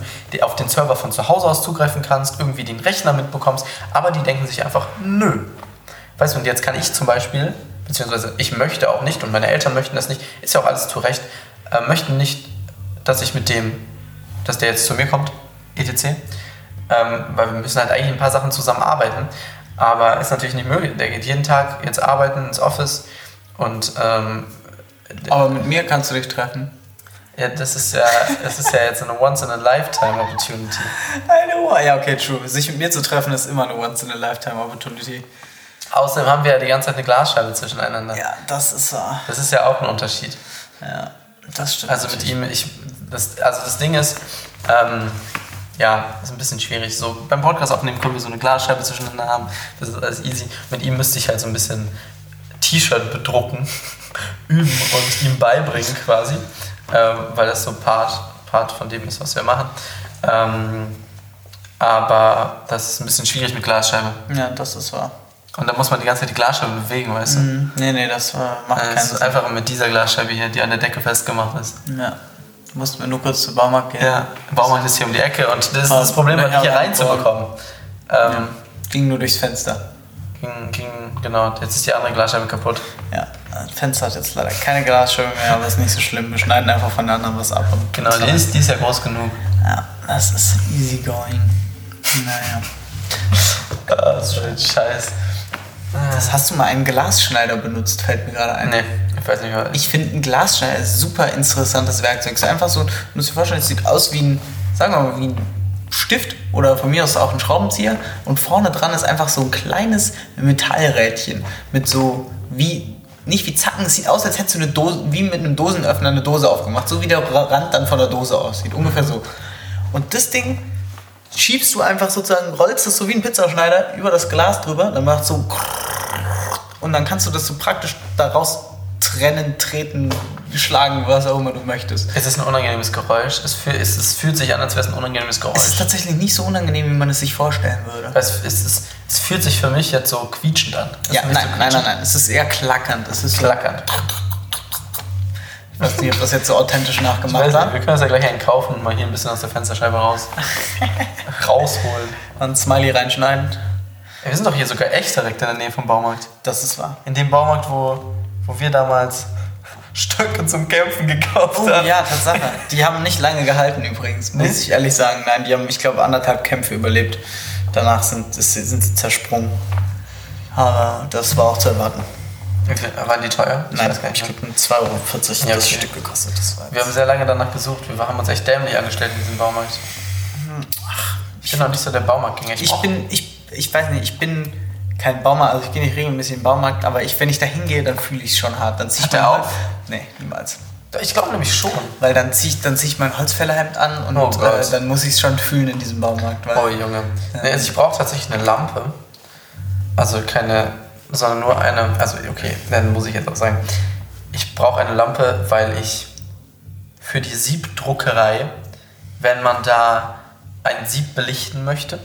auf den Server von zu Hause aus zugreifen kannst, irgendwie den Rechner mitbekommst, aber die denken sich einfach, nö. Weißt du, und jetzt kann ich zum Beispiel, beziehungsweise ich möchte auch nicht und meine Eltern möchten das nicht, ist ja auch alles zu Recht, äh, möchten nicht, dass ich mit dem, dass der jetzt zu mir kommt, etc. Ähm, weil wir müssen halt eigentlich ein paar Sachen zusammen arbeiten, aber ist natürlich nicht möglich. Der geht jeden Tag jetzt arbeiten ins Office und ähm, Aber mit mir kannst du dich treffen. ja, das ist ja, das ist ja jetzt eine Once-in-a-Lifetime-Opportunity. Ja, okay, true. Sich mit mir zu treffen ist immer eine Once-in-a-Lifetime-Opportunity. Außerdem haben wir ja die ganze Zeit eine Glasscheibe zwischeneinander. Ja, das ist wahr. Das ist ja auch ein Unterschied. Ja, das stimmt. Also mit ihm, ich, das, also das Ding ist, ähm, ja, ist ein bisschen schwierig. So beim Podcast aufnehmen können wir so eine Glasscheibe zwischeneinander haben. Das ist alles easy. Mit ihm müsste ich halt so ein bisschen T-Shirt bedrucken, üben und ihm beibringen quasi, ähm, weil das so Part, Part von dem ist, was wir machen. Ähm, aber das ist ein bisschen schwierig mit Glasscheibe. Ja, das ist wahr. Und da muss man die ganze Zeit die Glasscheibe bewegen, weißt du? Mhm. Nee, nee, das war, macht Äh, keinen Es ist Sinn. einfach mit dieser Glasscheibe hier, die an der Decke festgemacht ist. Ja. Du musst mir nur kurz zum Baumarkt gehen. Ja, Baumarkt ist hier um die Ecke und das ist das Problem, ja, hier ja, reinzubekommen. Ja. Ähm, Ging nur durchs Fenster. ging, ging, genau, jetzt ist die andere Glasscheibe kaputt. Ja, das Fenster hat jetzt leider keine Glasscheibe mehr, aber ist nicht so schlimm. Wir schneiden einfach von der anderen was ab. Und Genau, die ist, die ist ja groß genug. Ja, das ist easy going. Naja. Ah, das ist schon scheiß. Das hast du mal einen Glasschneider benutzt, fällt mir gerade ein. Nee, ich weiß nicht mehr. Ich finde einen Glasschneider ist super interessantes Werkzeug. Es ist einfach so, du musst dir vorstellen, es sieht aus wie ein, sagen wir mal, wie ein Stift oder von mir aus auch ein Schraubenzieher und vorne dran ist einfach so ein kleines Metallrädchen mit so wie nicht wie Zacken, es sieht aus, als hättest du eine Dose, wie mit einem Dosenöffner eine Dose aufgemacht, so wie der Rand dann von der Dose aussieht, ungefähr so. Und das Ding schiebst du einfach sozusagen, rollst es so wie ein Pizzaschneider über das Glas drüber, dann macht so und dann kannst du das so praktisch daraus trennen, treten, schlagen, was auch immer du möchtest. Es ist ein unangenehmes Geräusch. Es, fühl, es, es fühlt sich an, als wäre es ein unangenehmes Es ist Geräusch. tatsächlich nicht so unangenehm, wie man es sich vorstellen würde. Es, es, es, fühlt sich für mich jetzt so quietschend an. Ja, nein, so nein, nein, quietschend. nein. Es ist eher klackernd. Es ist so, Klackernd. Ich weiß nicht, ob das jetzt so authentisch nachgemacht war. wir können das ja gleich einen kaufen und mal hier ein bisschen aus der Fensterscheibe raus. rausholen. Ein Smiley reinschneiden. Ja, wir sind doch hier sogar echt direkt in der Nähe vom Baumarkt. Das ist wahr. In dem Baumarkt, wo, wo wir damals Stöcke zum Kämpfen gekauft Oh, haben. ja, Tatsache. Die haben nicht lange gehalten übrigens, muss Nee? ich ehrlich sagen. Nein, die haben, ich glaube, anderthalb Kämpfe überlebt. Danach sind, sind sie zersprungen. Aber das war auch zu erwarten. Okay, waren die teuer? Ich Nein, ich mehr. glaube, 2,40 Euro hat Ja, das okay. Stück gekostet. Das war Wir haben sehr lange danach gesucht. Wir haben uns echt dämlich angestellt in diesem Baumarkt. Ich bin noch nicht so der Baumarktgänger. Ich brauch- bin, ich, ich weiß nicht, ich bin kein Baumarkt, also ich gehe nicht regelmäßig in den Baumarkt, aber ich, wenn ich da hingehe, dann fühle ich es schon hart. Dann zieh ich mal- auf? Nee, niemals. Ich glaube nämlich schon. Weil dann ziehe ich, dann zieh ich mein Holzfällerhemd an und Oh äh, dann muss ich es schon fühlen in diesem Baumarkt. Weil Oh Junge. Nee, also ich brauche tatsächlich eine Lampe. Also keine, sondern nur eine. Also okay, dann muss ich jetzt auch sagen. Ich brauche eine Lampe, weil ich für die Siebdruckerei, wenn man da ein Sieb belichten möchte,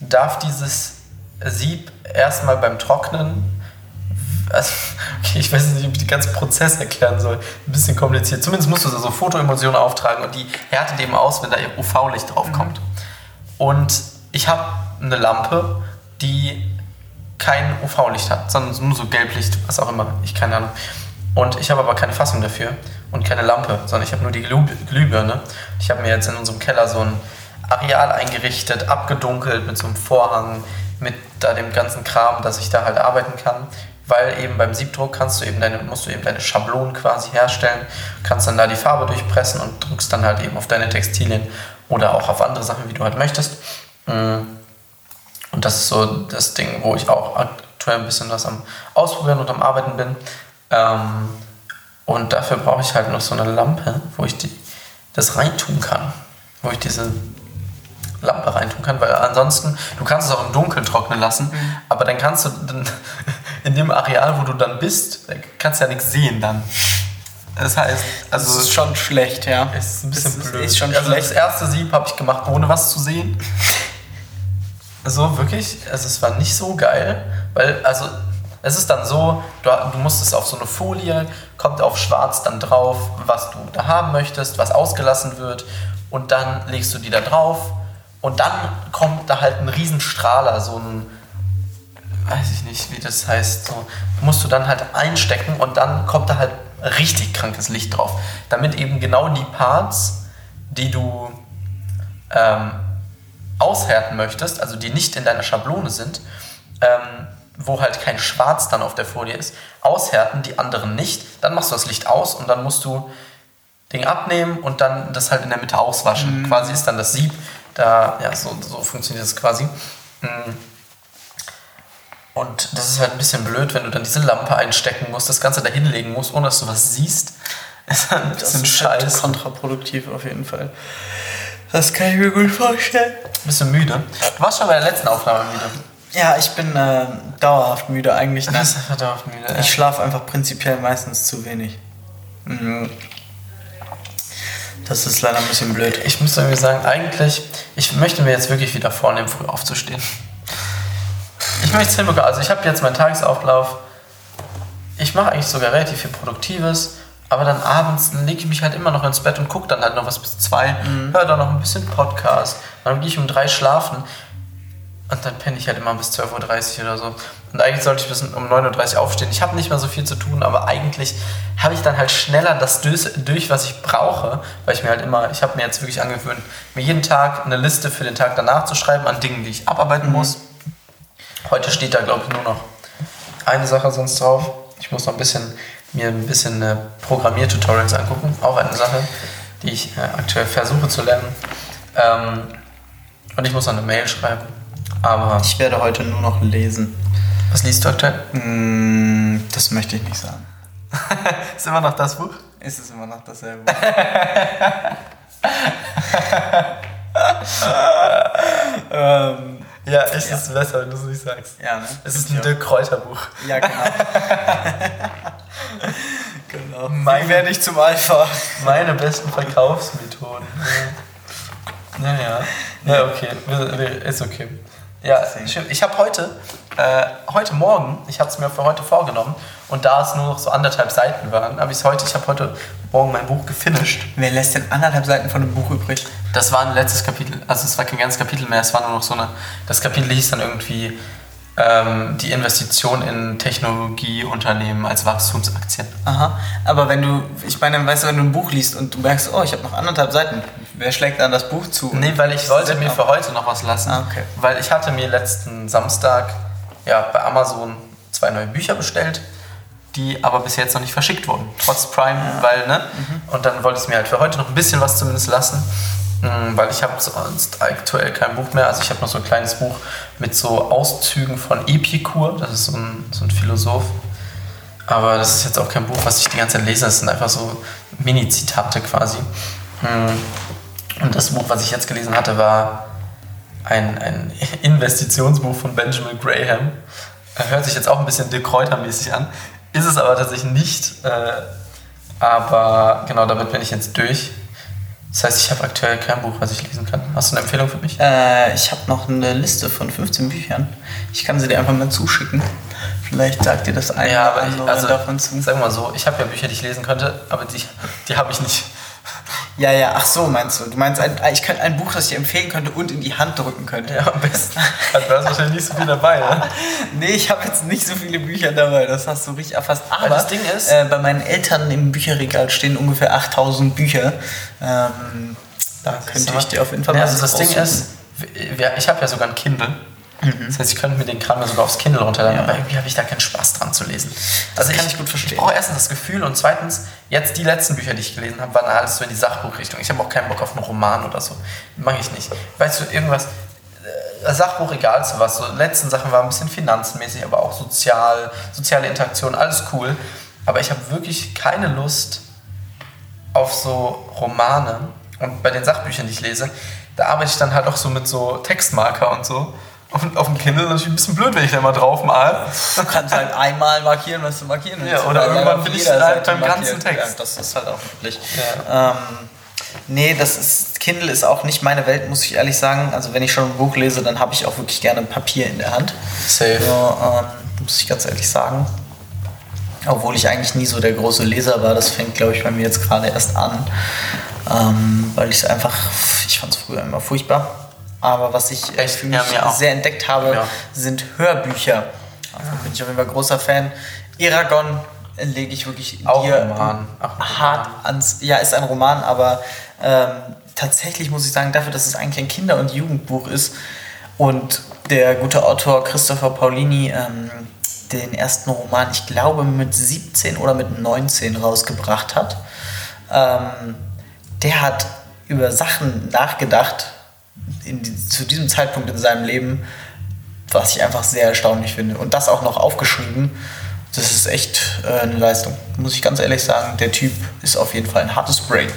darf dieses Sieb erstmal beim Trocknen. Also, okay, ich weiß nicht, ob ich den ganzen Prozess erklären soll. Ein bisschen kompliziert. Zumindest musst du da so Fotoemulsionen auftragen und die härtet eben aus, wenn da UV-Licht draufkommt. Und ich habe eine Lampe, die kein UV-Licht hat, sondern nur so Gelblicht, was auch immer. Ich keine Ahnung. Und ich habe aber keine Fassung dafür und keine Lampe, sondern ich habe nur die Glüh Glühbirne. Ich habe mir jetzt in unserem Keller so ein Areal eingerichtet, abgedunkelt mit so einem Vorhang, mit da dem ganzen Kram, dass ich da halt arbeiten kann. Weil eben beim Siebdruck kannst du eben deine, musst du eben deine Schablonen quasi herstellen, kannst dann da die Farbe durchpressen und drückst dann halt eben auf deine Textilien oder auch auf andere Sachen, wie du halt möchtest. Mm. Und das ist so das Ding, wo ich auch aktuell ein bisschen was am Ausprobieren und am Arbeiten bin. Ähm, und dafür brauche ich halt noch so eine Lampe, wo ich die, das reintun kann. Wo ich diese Lampe reintun kann, weil ansonsten, du kannst es auch im Dunkeln trocknen lassen, aber dann kannst du dann in dem Areal, wo du dann bist, kannst du ja nichts sehen dann. Das heißt, also das ist schon schlecht, ja. es ist ein bisschen Das blöd. ist schon also schlecht. das erste Sieb habe ich gemacht, ohne was zu sehen. So, wirklich. Also es war nicht so geil, weil, also es ist dann so, du, du musst es auf so eine Folie, kommt auf schwarz dann drauf, was du da haben möchtest, was ausgelassen wird und dann legst du die da drauf und dann kommt da halt ein Riesenstrahler, so ein, weiß ich nicht, wie das heißt, so, musst du dann halt einstecken und dann kommt da halt richtig krankes Licht drauf, damit eben genau die Parts, die du ähm, aushärten möchtest, also die nicht in deiner Schablone sind, ähm, wo halt kein Schwarz dann auf der Folie ist, aushärten, die anderen nicht, dann machst du das Licht aus und dann musst du Ding abnehmen und dann das halt in der Mitte auswaschen. Quasi ist dann das Sieb, da, ja, so, so funktioniert das quasi. Mm. Und das ist halt ein bisschen blöd, wenn du dann diese Lampe einstecken musst, das Ganze da hinlegen musst, ohne dass du was siehst. Ist halt ein Das ist halt scheiße. kontraproduktiv auf jeden Fall. Das kann ich mir gut vorstellen. Bisschen müde. Du warst schon bei der letzten Aufnahme müde. Ja, ich bin äh, dauerhaft müde eigentlich. Ne? Verdammt müde. Ich schlafe einfach prinzipiell meistens zu wenig. Mhm. Das ist leider ein bisschen blöd. Ich muss irgendwie sagen, eigentlich, ich möchte mir jetzt wirklich wieder vornehmen, früh aufzustehen. Ich möchte es hinbekommen. Also ich habe jetzt meinen Tagesauflauf. Ich mache eigentlich sogar relativ viel Produktives, aber dann abends lege ich mich halt immer noch ins Bett und gucke dann halt noch was bis zwei, höre dann noch ein bisschen Podcast, dann gehe ich um drei schlafen und dann penne ich halt immer bis 12.30 Uhr oder so. Und eigentlich sollte ich bis um 9.30 Uhr aufstehen. Ich habe nicht mehr so viel zu tun, aber eigentlich habe ich dann halt schneller das durch, durch, was ich brauche, weil ich mir halt immer, ich habe mir jetzt wirklich angewöhnt, mir jeden Tag eine Liste für den Tag danach zu schreiben an Dingen, die ich abarbeiten muss. Heute steht da, glaube ich, nur noch eine Sache sonst drauf. Ich muss noch ein bisschen, mir ein bisschen äh, Programmiertutorials angucken. Auch eine Sache, die ich äh, aktuell versuche zu lernen. Ähm, und ich muss noch eine Mail schreiben. Aber Ich werde heute nur noch lesen. was liest du aktuell? Mm, Das möchte ich nicht sagen. Ist immer noch das Buch? Ist es immer noch dasselbe? ähm, Ja, es ist besser, wenn du es nicht sagst. ja, ne? Es ist ein Dirk Kräuter Buch. Ja, genau. genau. Mein- werde ich zum Alpha? Meine besten Verkaufsmethoden. Ja, ja. Ja, okay. Ist okay. Ja, schön. Ich habe heute, äh, heute Morgen, ich habe es mir für heute vorgenommen und da es nur noch so anderthalb Seiten waren, habe ich es heute, ich habe heute Morgen mein Buch gefinisht. Wer lässt denn anderthalb Seiten von einem Buch übrig? Das war ein letztes Kapitel. Also es war kein ganzes Kapitel mehr, es war nur noch so eine. Das Kapitel hieß dann irgendwie die Investition in Technologieunternehmen als Wachstumsaktien. Aha. Aber wenn du, ich meine, weißt du, wenn du ein Buch liest und du merkst, oh, ich habe noch anderthalb Seiten, wer schlägt dann das Buch zu? Nee, weil ich wollte mir für heute noch was lassen. Ah, okay. Weil ich hatte mir letzten Samstag ja, bei Amazon zwei neue Bücher bestellt, die aber bis jetzt noch nicht verschickt wurden. Trotz Prime, weil, ne? Und dann wollte ich mir halt für heute noch ein bisschen was zumindest lassen. Mm, Weil ich habe sonst aktuell kein Buch mehr. Also ich habe noch so ein kleines Buch mit so Auszügen von Epikur. Das ist so ein, so ein Philosoph Aber das ist jetzt auch kein Buch, was ich die ganze Zeit lese. Das sind einfach so Mini-Zitate quasi. Hm. Und das Buch, was ich jetzt gelesen hatte, war ein, ein Investitionsbuch von Benjamin Graham. Hört sich jetzt auch ein bisschen Dick Kräuter-mäßig an. Ist es aber tatsächlich nicht. Äh, aber genau, damit bin ich jetzt durch. Das heißt, ich habe aktuell kein Buch, was ich lesen kann. Hast du eine Empfehlung für mich? Äh, ich habe noch eine Liste von 15 Büchern. Ich kann sie dir einfach mal zuschicken. Vielleicht sagt dir das eine ja, oder andere also, davon zu. Sagen wir mal so, ich habe ja Bücher, die ich lesen könnte, aber die, die habe ich nicht. Ja, ja, ach so meinst du. Du meinst, ein, ich könnte ein Buch, das ich dir empfehlen könnte und in die Hand drücken könnte. Ja, am besten. Also, du hast wahrscheinlich nicht so viel dabei, ne? nee, ich habe jetzt nicht so viele Bücher dabei, das hast du richtig erfasst. Aber das Ding ist, äh, bei meinen Eltern im Bücherregal stehen ungefähr 8000 Bücher. Ähm, da könnte ich dir auf jeden Fall ja, also das Ding ist, ich habe ja sogar ein Kindle. Mhm. Das heißt, ich könnte mir den Kram sogar aufs Kindle runterladen, ja. aber irgendwie habe ich da keinen Spaß dran zu lesen. Das also kann ich, ich gut verstehen. Ich brauche erstens das Gefühl und zweitens, jetzt die letzten Bücher, die ich gelesen habe, waren alles so in die Sachbuchrichtung. Ich habe auch keinen Bock auf einen Roman oder so. Mag ich nicht. Weißt du, irgendwas, äh, Sachbuch egal zu was. So, die letzten Sachen waren ein bisschen finanzmäßig, aber auch sozial, soziale Interaktion, alles cool. Aber ich habe wirklich keine Lust auf so Romane. Und bei den Sachbüchern, die ich lese, da arbeite ich dann halt auch so mit so Textmarker und so. Und auf dem Kindle natürlich ein bisschen blöd, wenn ich da mal drauf mal. Du kannst halt einmal markieren, was du markieren willst. Ja, oder, irgendwann finde ich es halt beim ganzen Text. Ja, das ist halt auch wirklich. Ja. Ähm, nee, das ist, Kindle ist auch nicht meine Welt, muss ich ehrlich sagen. Also wenn ich schon ein Buch lese, dann habe ich auch wirklich gerne Papier in der Hand. Safe. So, ähm, muss ich ganz ehrlich sagen. Obwohl ich eigentlich nie so der große Leser war, das fängt, glaube ich, bei mir jetzt gerade erst an. Ähm, weil ich es einfach, ich fand es früher immer furchtbar aber was ich Echt? für mich ja, sehr entdeckt habe, ja. sind Hörbücher. Davon bin ich auf jeden Fall großer Fan. Eragon lege ich wirklich auch dir Roman. Ach, hart ans. Ja, ist ein Roman, aber ähm, tatsächlich muss ich sagen, dafür, dass es eigentlich ein Kinder- und Jugendbuch ist und der gute Autor Christopher Paulini ähm, den ersten Roman, ich glaube, mit 17 oder mit 19 rausgebracht hat. Ähm, der hat über Sachen nachgedacht, in, zu diesem Zeitpunkt in seinem Leben, was ich einfach sehr erstaunlich finde. Und das auch noch aufgeschrieben, das ist echt äh, eine Leistung. Muss ich ganz ehrlich sagen, der Typ ist auf jeden Fall ein hartes Brain.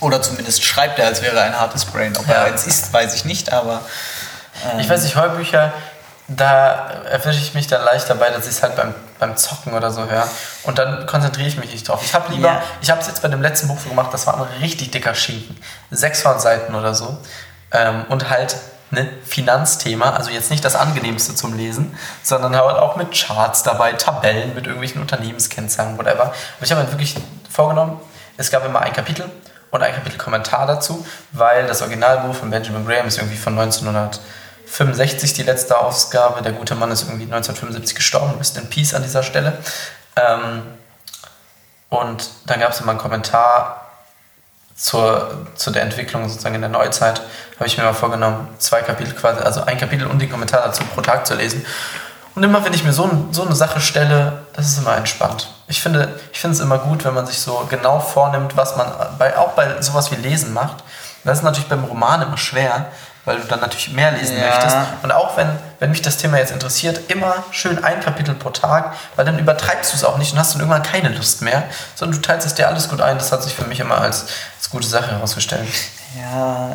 Oder zumindest schreibt er, als wäre er ein hartes Brain. Ob ja. er eins ist, weiß ich nicht, aber. Ähm, ich weiß nicht, Hörbücher da erwische ich mich dann leicht dabei, dass ich es halt beim, beim Zocken oder so höre. Und dann konzentriere ich mich nicht drauf. Ich habe lieber, ja. ich habe es jetzt bei dem letzten Buch so gemacht, das war ein richtig dicker Schinken. 600 Seiten oder so. Ähm, und halt ein Finanzthema, also jetzt nicht das angenehmste zum Lesen, sondern halt auch mit Charts dabei, Tabellen mit irgendwelchen Unternehmenskennzahlen, whatever. Aber ich habe mir wirklich vorgenommen, es gab immer ein Kapitel und ein Kapitel Kommentar dazu, weil das Originalbuch von Benjamin Graham ist irgendwie von 1900 65 die letzte Ausgabe. Der gute Mann ist irgendwie 1975 gestorben. Ist in Peace an dieser Stelle. Ähm, und dann gab es immer einen Kommentar zur, zu der Entwicklung sozusagen in der Neuzeit. Habe ich mir mal vorgenommen, zwei Kapitel quasi, also ein Kapitel und den Kommentar dazu pro Tag zu lesen. Und immer, wenn ich mir so, so eine Sache stelle, das ist immer entspannt. Ich finde, ich finde es immer gut, wenn man sich so genau vornimmt, was man bei, auch bei sowas wie Lesen macht. Das ist natürlich beim Roman immer schwer, weil du dann natürlich mehr lesen ja. möchtest. Und auch wenn, wenn mich das Thema jetzt interessiert, immer schön ein Kapitel pro Tag, weil dann übertreibst du es auch nicht und hast dann irgendwann keine Lust mehr, sondern du teilst es dir alles gut ein. Das hat sich für mich immer als, als gute Sache herausgestellt. Ja,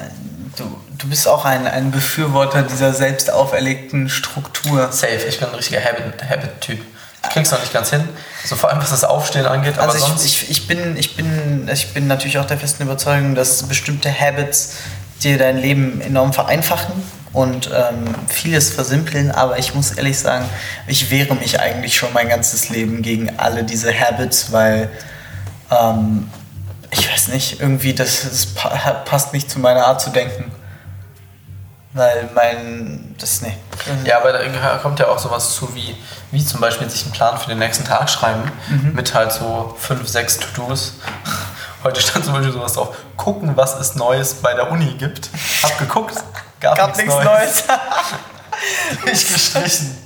du, du bist auch ein, ein Befürworter dieser selbst auferlegten Struktur. Safe, ich bin ein richtiger Habit-Typ. Habit ich krieg's noch nicht ganz hin, so vor allem was das Aufstehen angeht. Aber also sonst ich, ich, ich, bin, ich, bin, ich bin natürlich auch der festen Überzeugung, dass bestimmte Habits dir dein Leben enorm vereinfachen und ähm, vieles versimpeln, aber ich muss ehrlich sagen, ich wehre mich eigentlich schon mein ganzes Leben gegen alle diese Habits, weil ähm, ich weiß nicht, irgendwie das, das passt nicht zu meiner Art zu denken. Weil mein, das, nee. Ja, aber da kommt ja auch sowas zu wie, wie zum Beispiel sich einen Plan für den nächsten Tag schreiben, mhm. mit halt so fünf, sechs To-Dos Heute stand zum Beispiel sowas drauf. Gucken, was es Neues bei der Uni gibt. Hab geguckt, gab, gab nichts Neues. Neues. Durchgestrichen.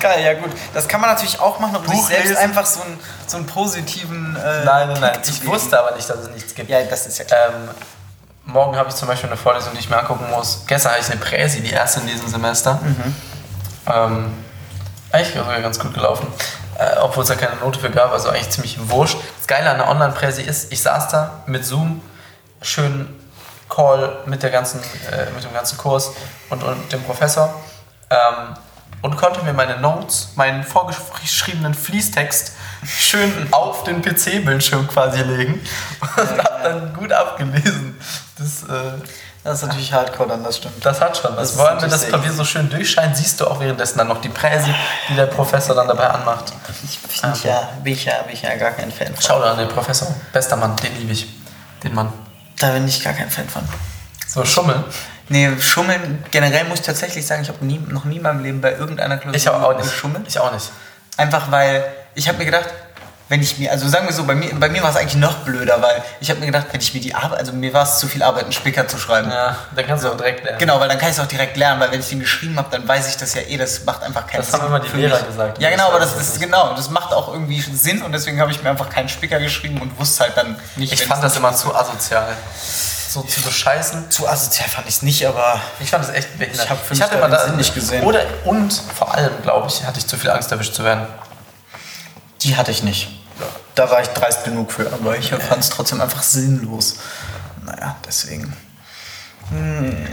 Geil, ja gut. Das kann man natürlich auch machen, um Buch sich selbst lesen. einfach so einen, so einen positiven. Äh, nein, nein, nein. Ich wusste aber nicht, dass es nichts gibt. Ja, das ist ja klar. Ähm, morgen habe ich zum Beispiel eine Vorlesung, die ich mir angucken muss. Gestern hatte ich eine Präsi, die erste in diesem Semester. Mhm. Ähm, eigentlich sogar ganz gut gelaufen. Äh, obwohl es da keine Note für gab, also eigentlich ziemlich wurscht. Das Geile an der Online-Präsi ist, ich saß da mit Zoom, schön Call mit, der ganzen, äh, mit dem ganzen Kurs und, und dem Professor ähm, und konnte mir meine Notes, meinen vorgeschriebenen Fließtext schön auf den PC-Bildschirm quasi legen und hab dann gut abgelesen. Das, äh, Das ist natürlich hardcore, dann das stimmt. das hat schon. Das wenn natürlich das Papier so schön durchscheint, siehst du auch währenddessen dann noch die Präsi, die der Professor dann dabei anmacht. Ich bin, ich ja, bin, ich ja, bin ich ja gar kein Fan von. Schau da an den Professor. Bester Mann, den liebe ich. Den Mann. Da bin ich gar kein Fan von. So, Schummeln. Nee, Schummeln, generell muss ich tatsächlich sagen, ich habe nie, noch nie in meinem Leben bei irgendeiner Klausur Ich auch nicht. geschummelt. Ich auch nicht. Einfach weil ich habe mir gedacht, wenn ich mir, also sagen wir so, bei mir, bei mir war es eigentlich noch blöder, weil ich habe mir gedacht, wenn ich mir die Arbeit, also mir war es zu viel Arbeit, einen Spicker zu schreiben. Ja, dann kannst du auch direkt lernen. Genau, weil dann kann ich es auch direkt lernen, weil wenn ich den geschrieben habe, dann weiß ich das ja eh, das macht einfach keinen Das Sinn. haben immer die Lehrer mich. gesagt. Ja, genau, aber das Das ist genau, das macht auch irgendwie Sinn und deswegen habe ich mir einfach keinen Spicker geschrieben und wusste halt dann nicht. Ich fand es das immer zu asozial. So zu bescheißen. zu asozial fand ich es nicht, aber Ich fand das echt behindert. Ich hab ich hatte immer den da Sinn nicht gesehen. Oder und vor allem, glaube ich, hatte ich zu viel Angst, erwischt zu werden. die hatte ich nicht. Da war ich dreist genug für, aber ich fand es trotzdem einfach sinnlos. Naja, deswegen. Hm.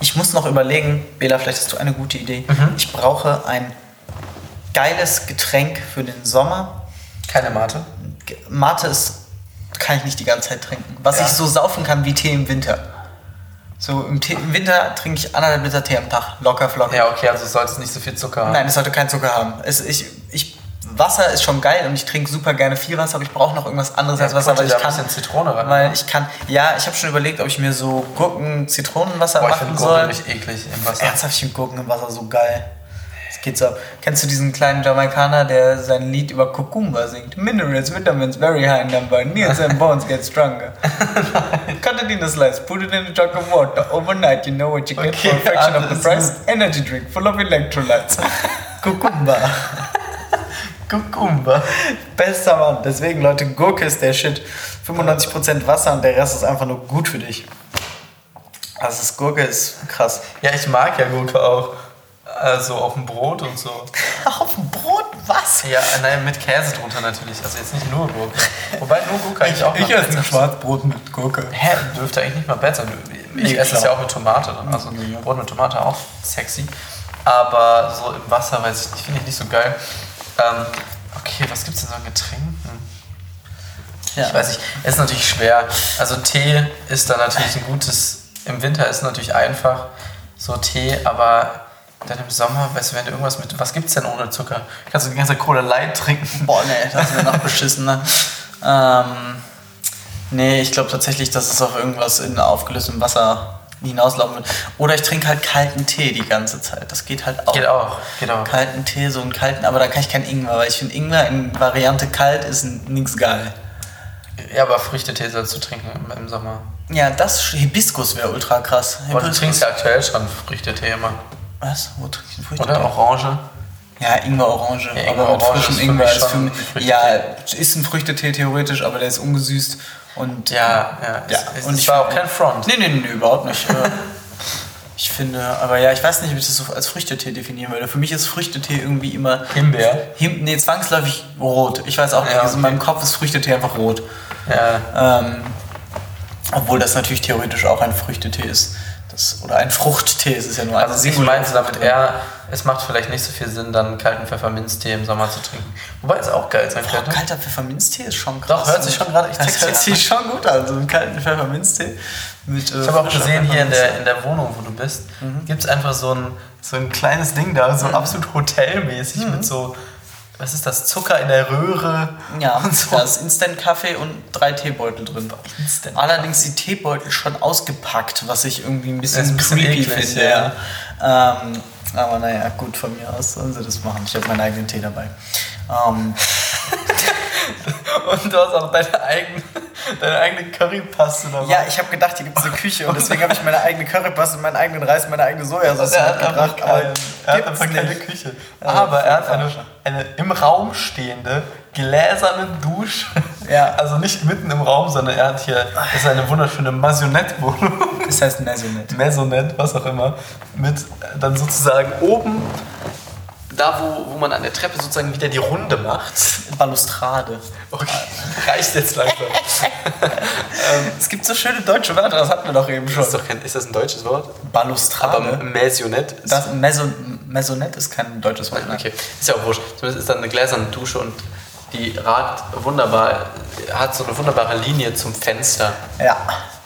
Ich muss noch überlegen, Bela, vielleicht hast du eine gute Idee. Mhm. Ich brauche ein geiles Getränk für den Sommer. Keine Mate. Mate ist, kann ich nicht die ganze Zeit trinken. Was Ja. ich so saufen kann wie Tee im Winter. So im, Tee, im Winter trinke ich anderthalb Liter Tee am Tag. Locker, flocker. Ja, okay, also solltest nicht so viel Zucker haben. Nein, es sollte keinen Zucker haben. Es, ich, ich, Wasser ist schon geil und ich trinke super gerne viel Wasser, aber ich brauche noch irgendwas anderes Ja, als Wasser, weil ich ein kann. bisschen Zitrone rein, Weil oder? ich kann. Ja, ich habe schon überlegt, ob ich mir so Gurken-Zitronenwasser Boah, ich machen finde soll. Gurken richtig eklig im Wasser. Ernsthaft, ich finde Gurken im Wasser so geil. Das geht so ab. Kennst du diesen kleinen Jamaikaner, der sein Lied über Kukumba singt? Minerals, vitamins, very high in number. Knees and bones get stronger. Cut it in a slice, put it in a jug of water. Overnight, you know what you get Okay, for a fraction of the price. Energy drink full of electrolytes. Kukumba. Kukumba. Bester Mann. Deswegen, Leute, Gurke ist der Shit. 95% Wasser und der Rest ist einfach nur gut für dich. Also das Gurke ist krass. Ja, ich mag ja Gurke auch. Also auf dem Brot und so. Auf dem Brot? Was? Ja, nein, mit Käse drunter natürlich. Also jetzt nicht nur Gurke. Wobei nur Gurke eigentlich auch noch besser ist. Schwarzbrot mit Gurke. Hä, dürfte eigentlich nicht mal besser. Ich Nee, esse es klar. ja auch mit Tomate. Dann. Also Ja. Brot mit Tomate auch sexy. Aber so im Wasser, weiß ich nicht, finde ich nicht so geil. Ähm, okay, was gibt's denn so an Getränken? Ja. Ich weiß nicht, es ist natürlich schwer. Also Tee ist da natürlich ein gutes, im Winter ist natürlich einfach so Tee, aber dann im Sommer, weißt du, wenn du irgendwas mit, was gibt's denn ohne Zucker? Kannst du die ganze Cola Light trinken? Boah, nee, das wäre noch beschissener. Ähm, nee, ich glaube tatsächlich, dass es auf irgendwas in aufgelöstem Wasser hinauslaufen wird. Oder ich trinke halt kalten Tee die ganze Zeit. Das geht halt auch. Geht auch, geht auch. Kalten Tee, so einen kalten, aber da kann ich keinen Ingwer, weil ich finde Ingwer in Variante kalt ist nix geil. Ja, aber Früchtetee sollst du trinken im, im Sommer. Ja, das Hibiskus wäre ultra krass. Aber du trinkst ja aktuell schon Früchtetee immer. Was? Wo trinke ich den Früchte? Oder Orange? Ja, Ingwer Orange. Ja, Ingwer aber mit Orange frischem Ingwer ist für mich. Früchtetee. Ja, ist ein Früchtetee theoretisch, aber der ist ungesüßt. Und Ja, ja. Ja, Es, und es ich war auch kein Front. Nee, nee, nee, überhaupt nicht. Äh, ich finde, aber ja, ich weiß nicht, ob ich das so als Früchtetee definieren würde. Für mich ist Früchtetee irgendwie immer. Himbeer. Him nee, zwangsläufig rot. Ich weiß auch nicht, Ja, also in okay. meinem Kopf ist Früchtetee einfach rot. Ja, Ähm, obwohl das natürlich theoretisch auch ein Früchtetee ist. Das, oder ein Fruchttee, es ist ja nur ein also ich meinte damit eher, es macht vielleicht nicht so viel Sinn, dann kalten Pfefferminztee im Sommer zu trinken. Wobei es auch geil sein könnte. kalter Pfefferminztee ist schon krass. Doch, hört sich schon gerade- ich Das hört sich schon gut an, so einen kalten Pfefferminztee. Mit, äh, Ich habe auch gesehen, hier in der, in der Wohnung, wo du bist, gibt es einfach so ein, so ein kleines Ding da, so absolut hotelmäßig mit so, was ist das, Zucker in der Röhre Ja, und so. da ist Instant-Kaffee und drei Teebeutel drin. Instant. Allerdings die Teebeutel schon ausgepackt, was ich irgendwie ein bisschen, ein bisschen creepy eklig, finde. Ja. Ähm, aber naja, gut, von mir aus sollen sie das machen. Ich habe meinen eigenen Tee dabei. Ähm, Und du hast auch deine eigene, deine eigene Currypaste dabei. ja, ich habe gedacht, hier gibt es eine Küche und deswegen habe ich meine eigene Currypaste, meinen eigenen Reis, meine eigene Sojasauce er hat mitgebracht. aber er hat einfach keine nicht. Küche. Aber er hat eine, eine im Raum stehende, gläserne Dusche. Ja. Also nicht mitten im Raum, sondern er hat hier, das ist eine wunderschöne Maisonette-Wohnung. Das heißt Maisonette. Maisonette, was auch immer. Mit äh, dann sozusagen oben da, wo, wo man an der Treppe sozusagen wieder die Runde macht. Balustrade. Okay, reicht jetzt langsam. Es gibt so schöne deutsche Wörter, das hatten wir doch eben schon. ist, doch kein, ist das ein deutsches Wort? Balustrade. Aber Maisonette ist das Maison, Maisonette ist kein deutsches Wort. ne? Okay, ist ja auch wurscht. Zumindest ist dann eine gläserne Dusche und die ragt wunderbar, hat so eine wunderbare Linie zum Fenster. Ja,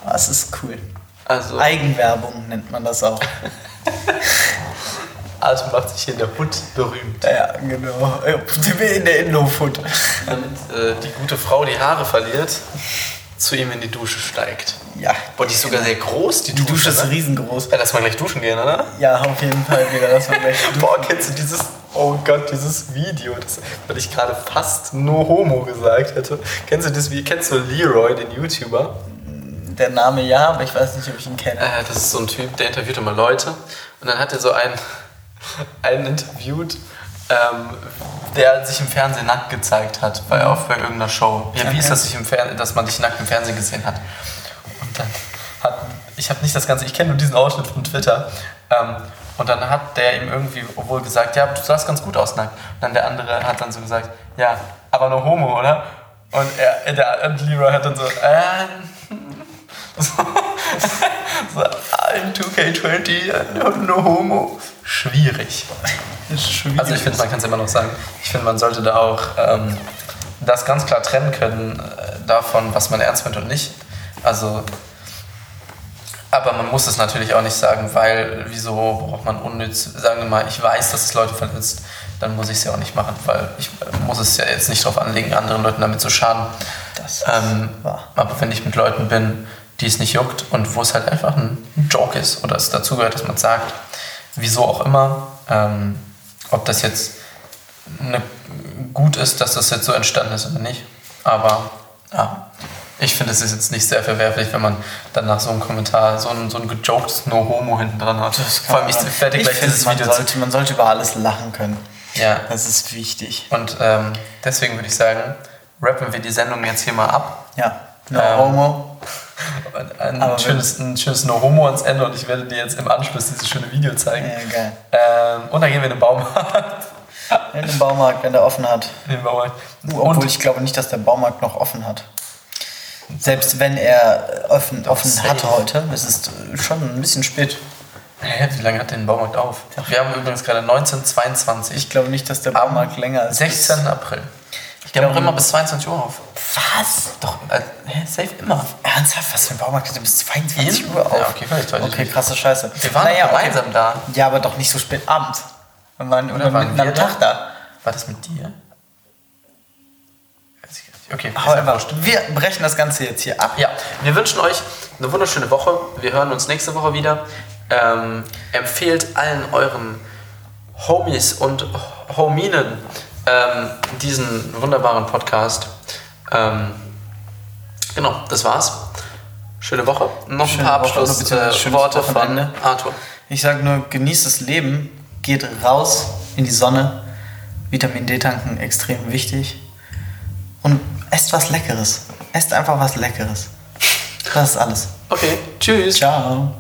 das ist cool. Also, Eigenwerbung nennt man das auch. also macht sich hier in der Hut berühmt. Ja, genau. In der Innenhofhut. Damit äh, die gute Frau die Haare verliert, zu ihm in die Dusche steigt. Ja. Boah, die ist sogar sehr groß, die, Die Dusche ist ne? riesengroß. Ja, lass mal gleich duschen gehen, oder? Ja, auf jeden Fall wieder. Das war gleich Boah, kennst du dieses, oh Gott, dieses Video, das, weil ich gerade fast nur Homo gesagt hätte. Kennst du das, wie, kennst du Leroy, den YouTuber? der Name ja, aber ich weiß nicht, ob ich ihn kenne. Äh, das ist so ein Typ, der interviewt immer Leute. Und dann hat er so einen, einen interviewt, ähm, der sich im Fernsehen nackt gezeigt hat, bei, auch bei irgendeiner Show. Ja, wie ist das, sich im dass man dich nackt im Fernsehen gesehen hat? Und dann hat, ich habe nicht das Ganze, ich kenne nur diesen Ausschnitt von Twitter. Ähm, und dann hat der ihm irgendwie wohl gesagt, ja, du sahst ganz gut aus nackt. Und dann der andere hat dann so gesagt, ja, aber nur Homo, oder? Und er, der und Leroy hat dann so, ähm, so, so I'm 2K20, no, no homo. Schwierig. Schwierig. Also ich finde, man kann es immer noch sagen. Ich finde, man sollte da auch ähm, das ganz klar trennen können äh, davon, was man ernst meint und nicht. Also, aber man muss es natürlich auch nicht sagen, weil wieso braucht man unnütz, sagen wir mal, ich weiß, dass es Leute verletzt, dann muss ich es ja auch nicht machen, weil ich äh, muss es ja jetzt nicht darauf anlegen, anderen Leuten damit zu schaden. Das Ähm, wahr. aber wenn ich mit Leuten bin, die es nicht juckt und wo es halt einfach ein Joke ist oder es dazugehört, dass man sagt, wieso auch immer, ähm, ob das jetzt eine, gut ist, dass das jetzt so entstanden ist oder nicht. Aber ja, ich finde, es ist jetzt nicht sehr verwerflich, wenn man dann nach so einem Kommentar so ein, so ein gejokedes No Homo hinten dran hat. Vor allem, ich werde ich gleich dieses man Video sollte, man sollte über alles lachen können. Ja, Das ist wichtig. und ähm, deswegen würde ich sagen, rappen wir die Sendung jetzt hier mal ab. Ja. No Ähm, homo. Ein, Aber ein, schönes, ein schönes No Homo ans Ende und ich werde dir jetzt im Anschluss dieses schöne Video zeigen. Ja, geil. Ähm, und dann gehen wir in den Baumarkt. In den Baumarkt, wenn der offen hat. In den Baumarkt. Obwohl Und ich glaube nicht, dass der Baumarkt noch offen hat. Selbst wenn er offen, offen safe. hatte heute, es ist schon ein bisschen spät. Hä, wie lange hat der Baumarkt auf? Wir haben übrigens gerade 1922. Ich glaube nicht, dass der Baumarkt länger als 16. April. Haben glaube- auch immer bis 22 Uhr auf. Was? Doch, äh, hä, safe immer. Ernsthaft? Was für ein Baumarkt denn bis 22 In? Uhr auf? Ja, okay, vielleicht weiß ich Okay, krasse Scheiße. Wir waren Naja, doch okay. gemeinsam da. Ja, aber doch nicht so spät abends. Wir waren, Oder waren mitten wir am? Tag da. War das mit dir? Ich. Okay, However, wir brechen das Ganze jetzt hier ab. Ja, wir wünschen euch eine wunderschöne Woche. Wir hören uns nächste Woche wieder. Ähm, empfehlt allen euren Homies und Hominen ähm, diesen wunderbaren Podcast. Ähm, genau, das war's. Schöne Woche. Noch ein Schöne paar Woche, beziehungsweise Abschlussworte äh, von. Arthur. Ich sage nur, genießt das Leben, geht raus in die Sonne. Vitamin D tanken extrem wichtig. Und esst was Leckeres. Esst einfach was Leckeres. Das ist alles. Okay, tschüss. Ciao.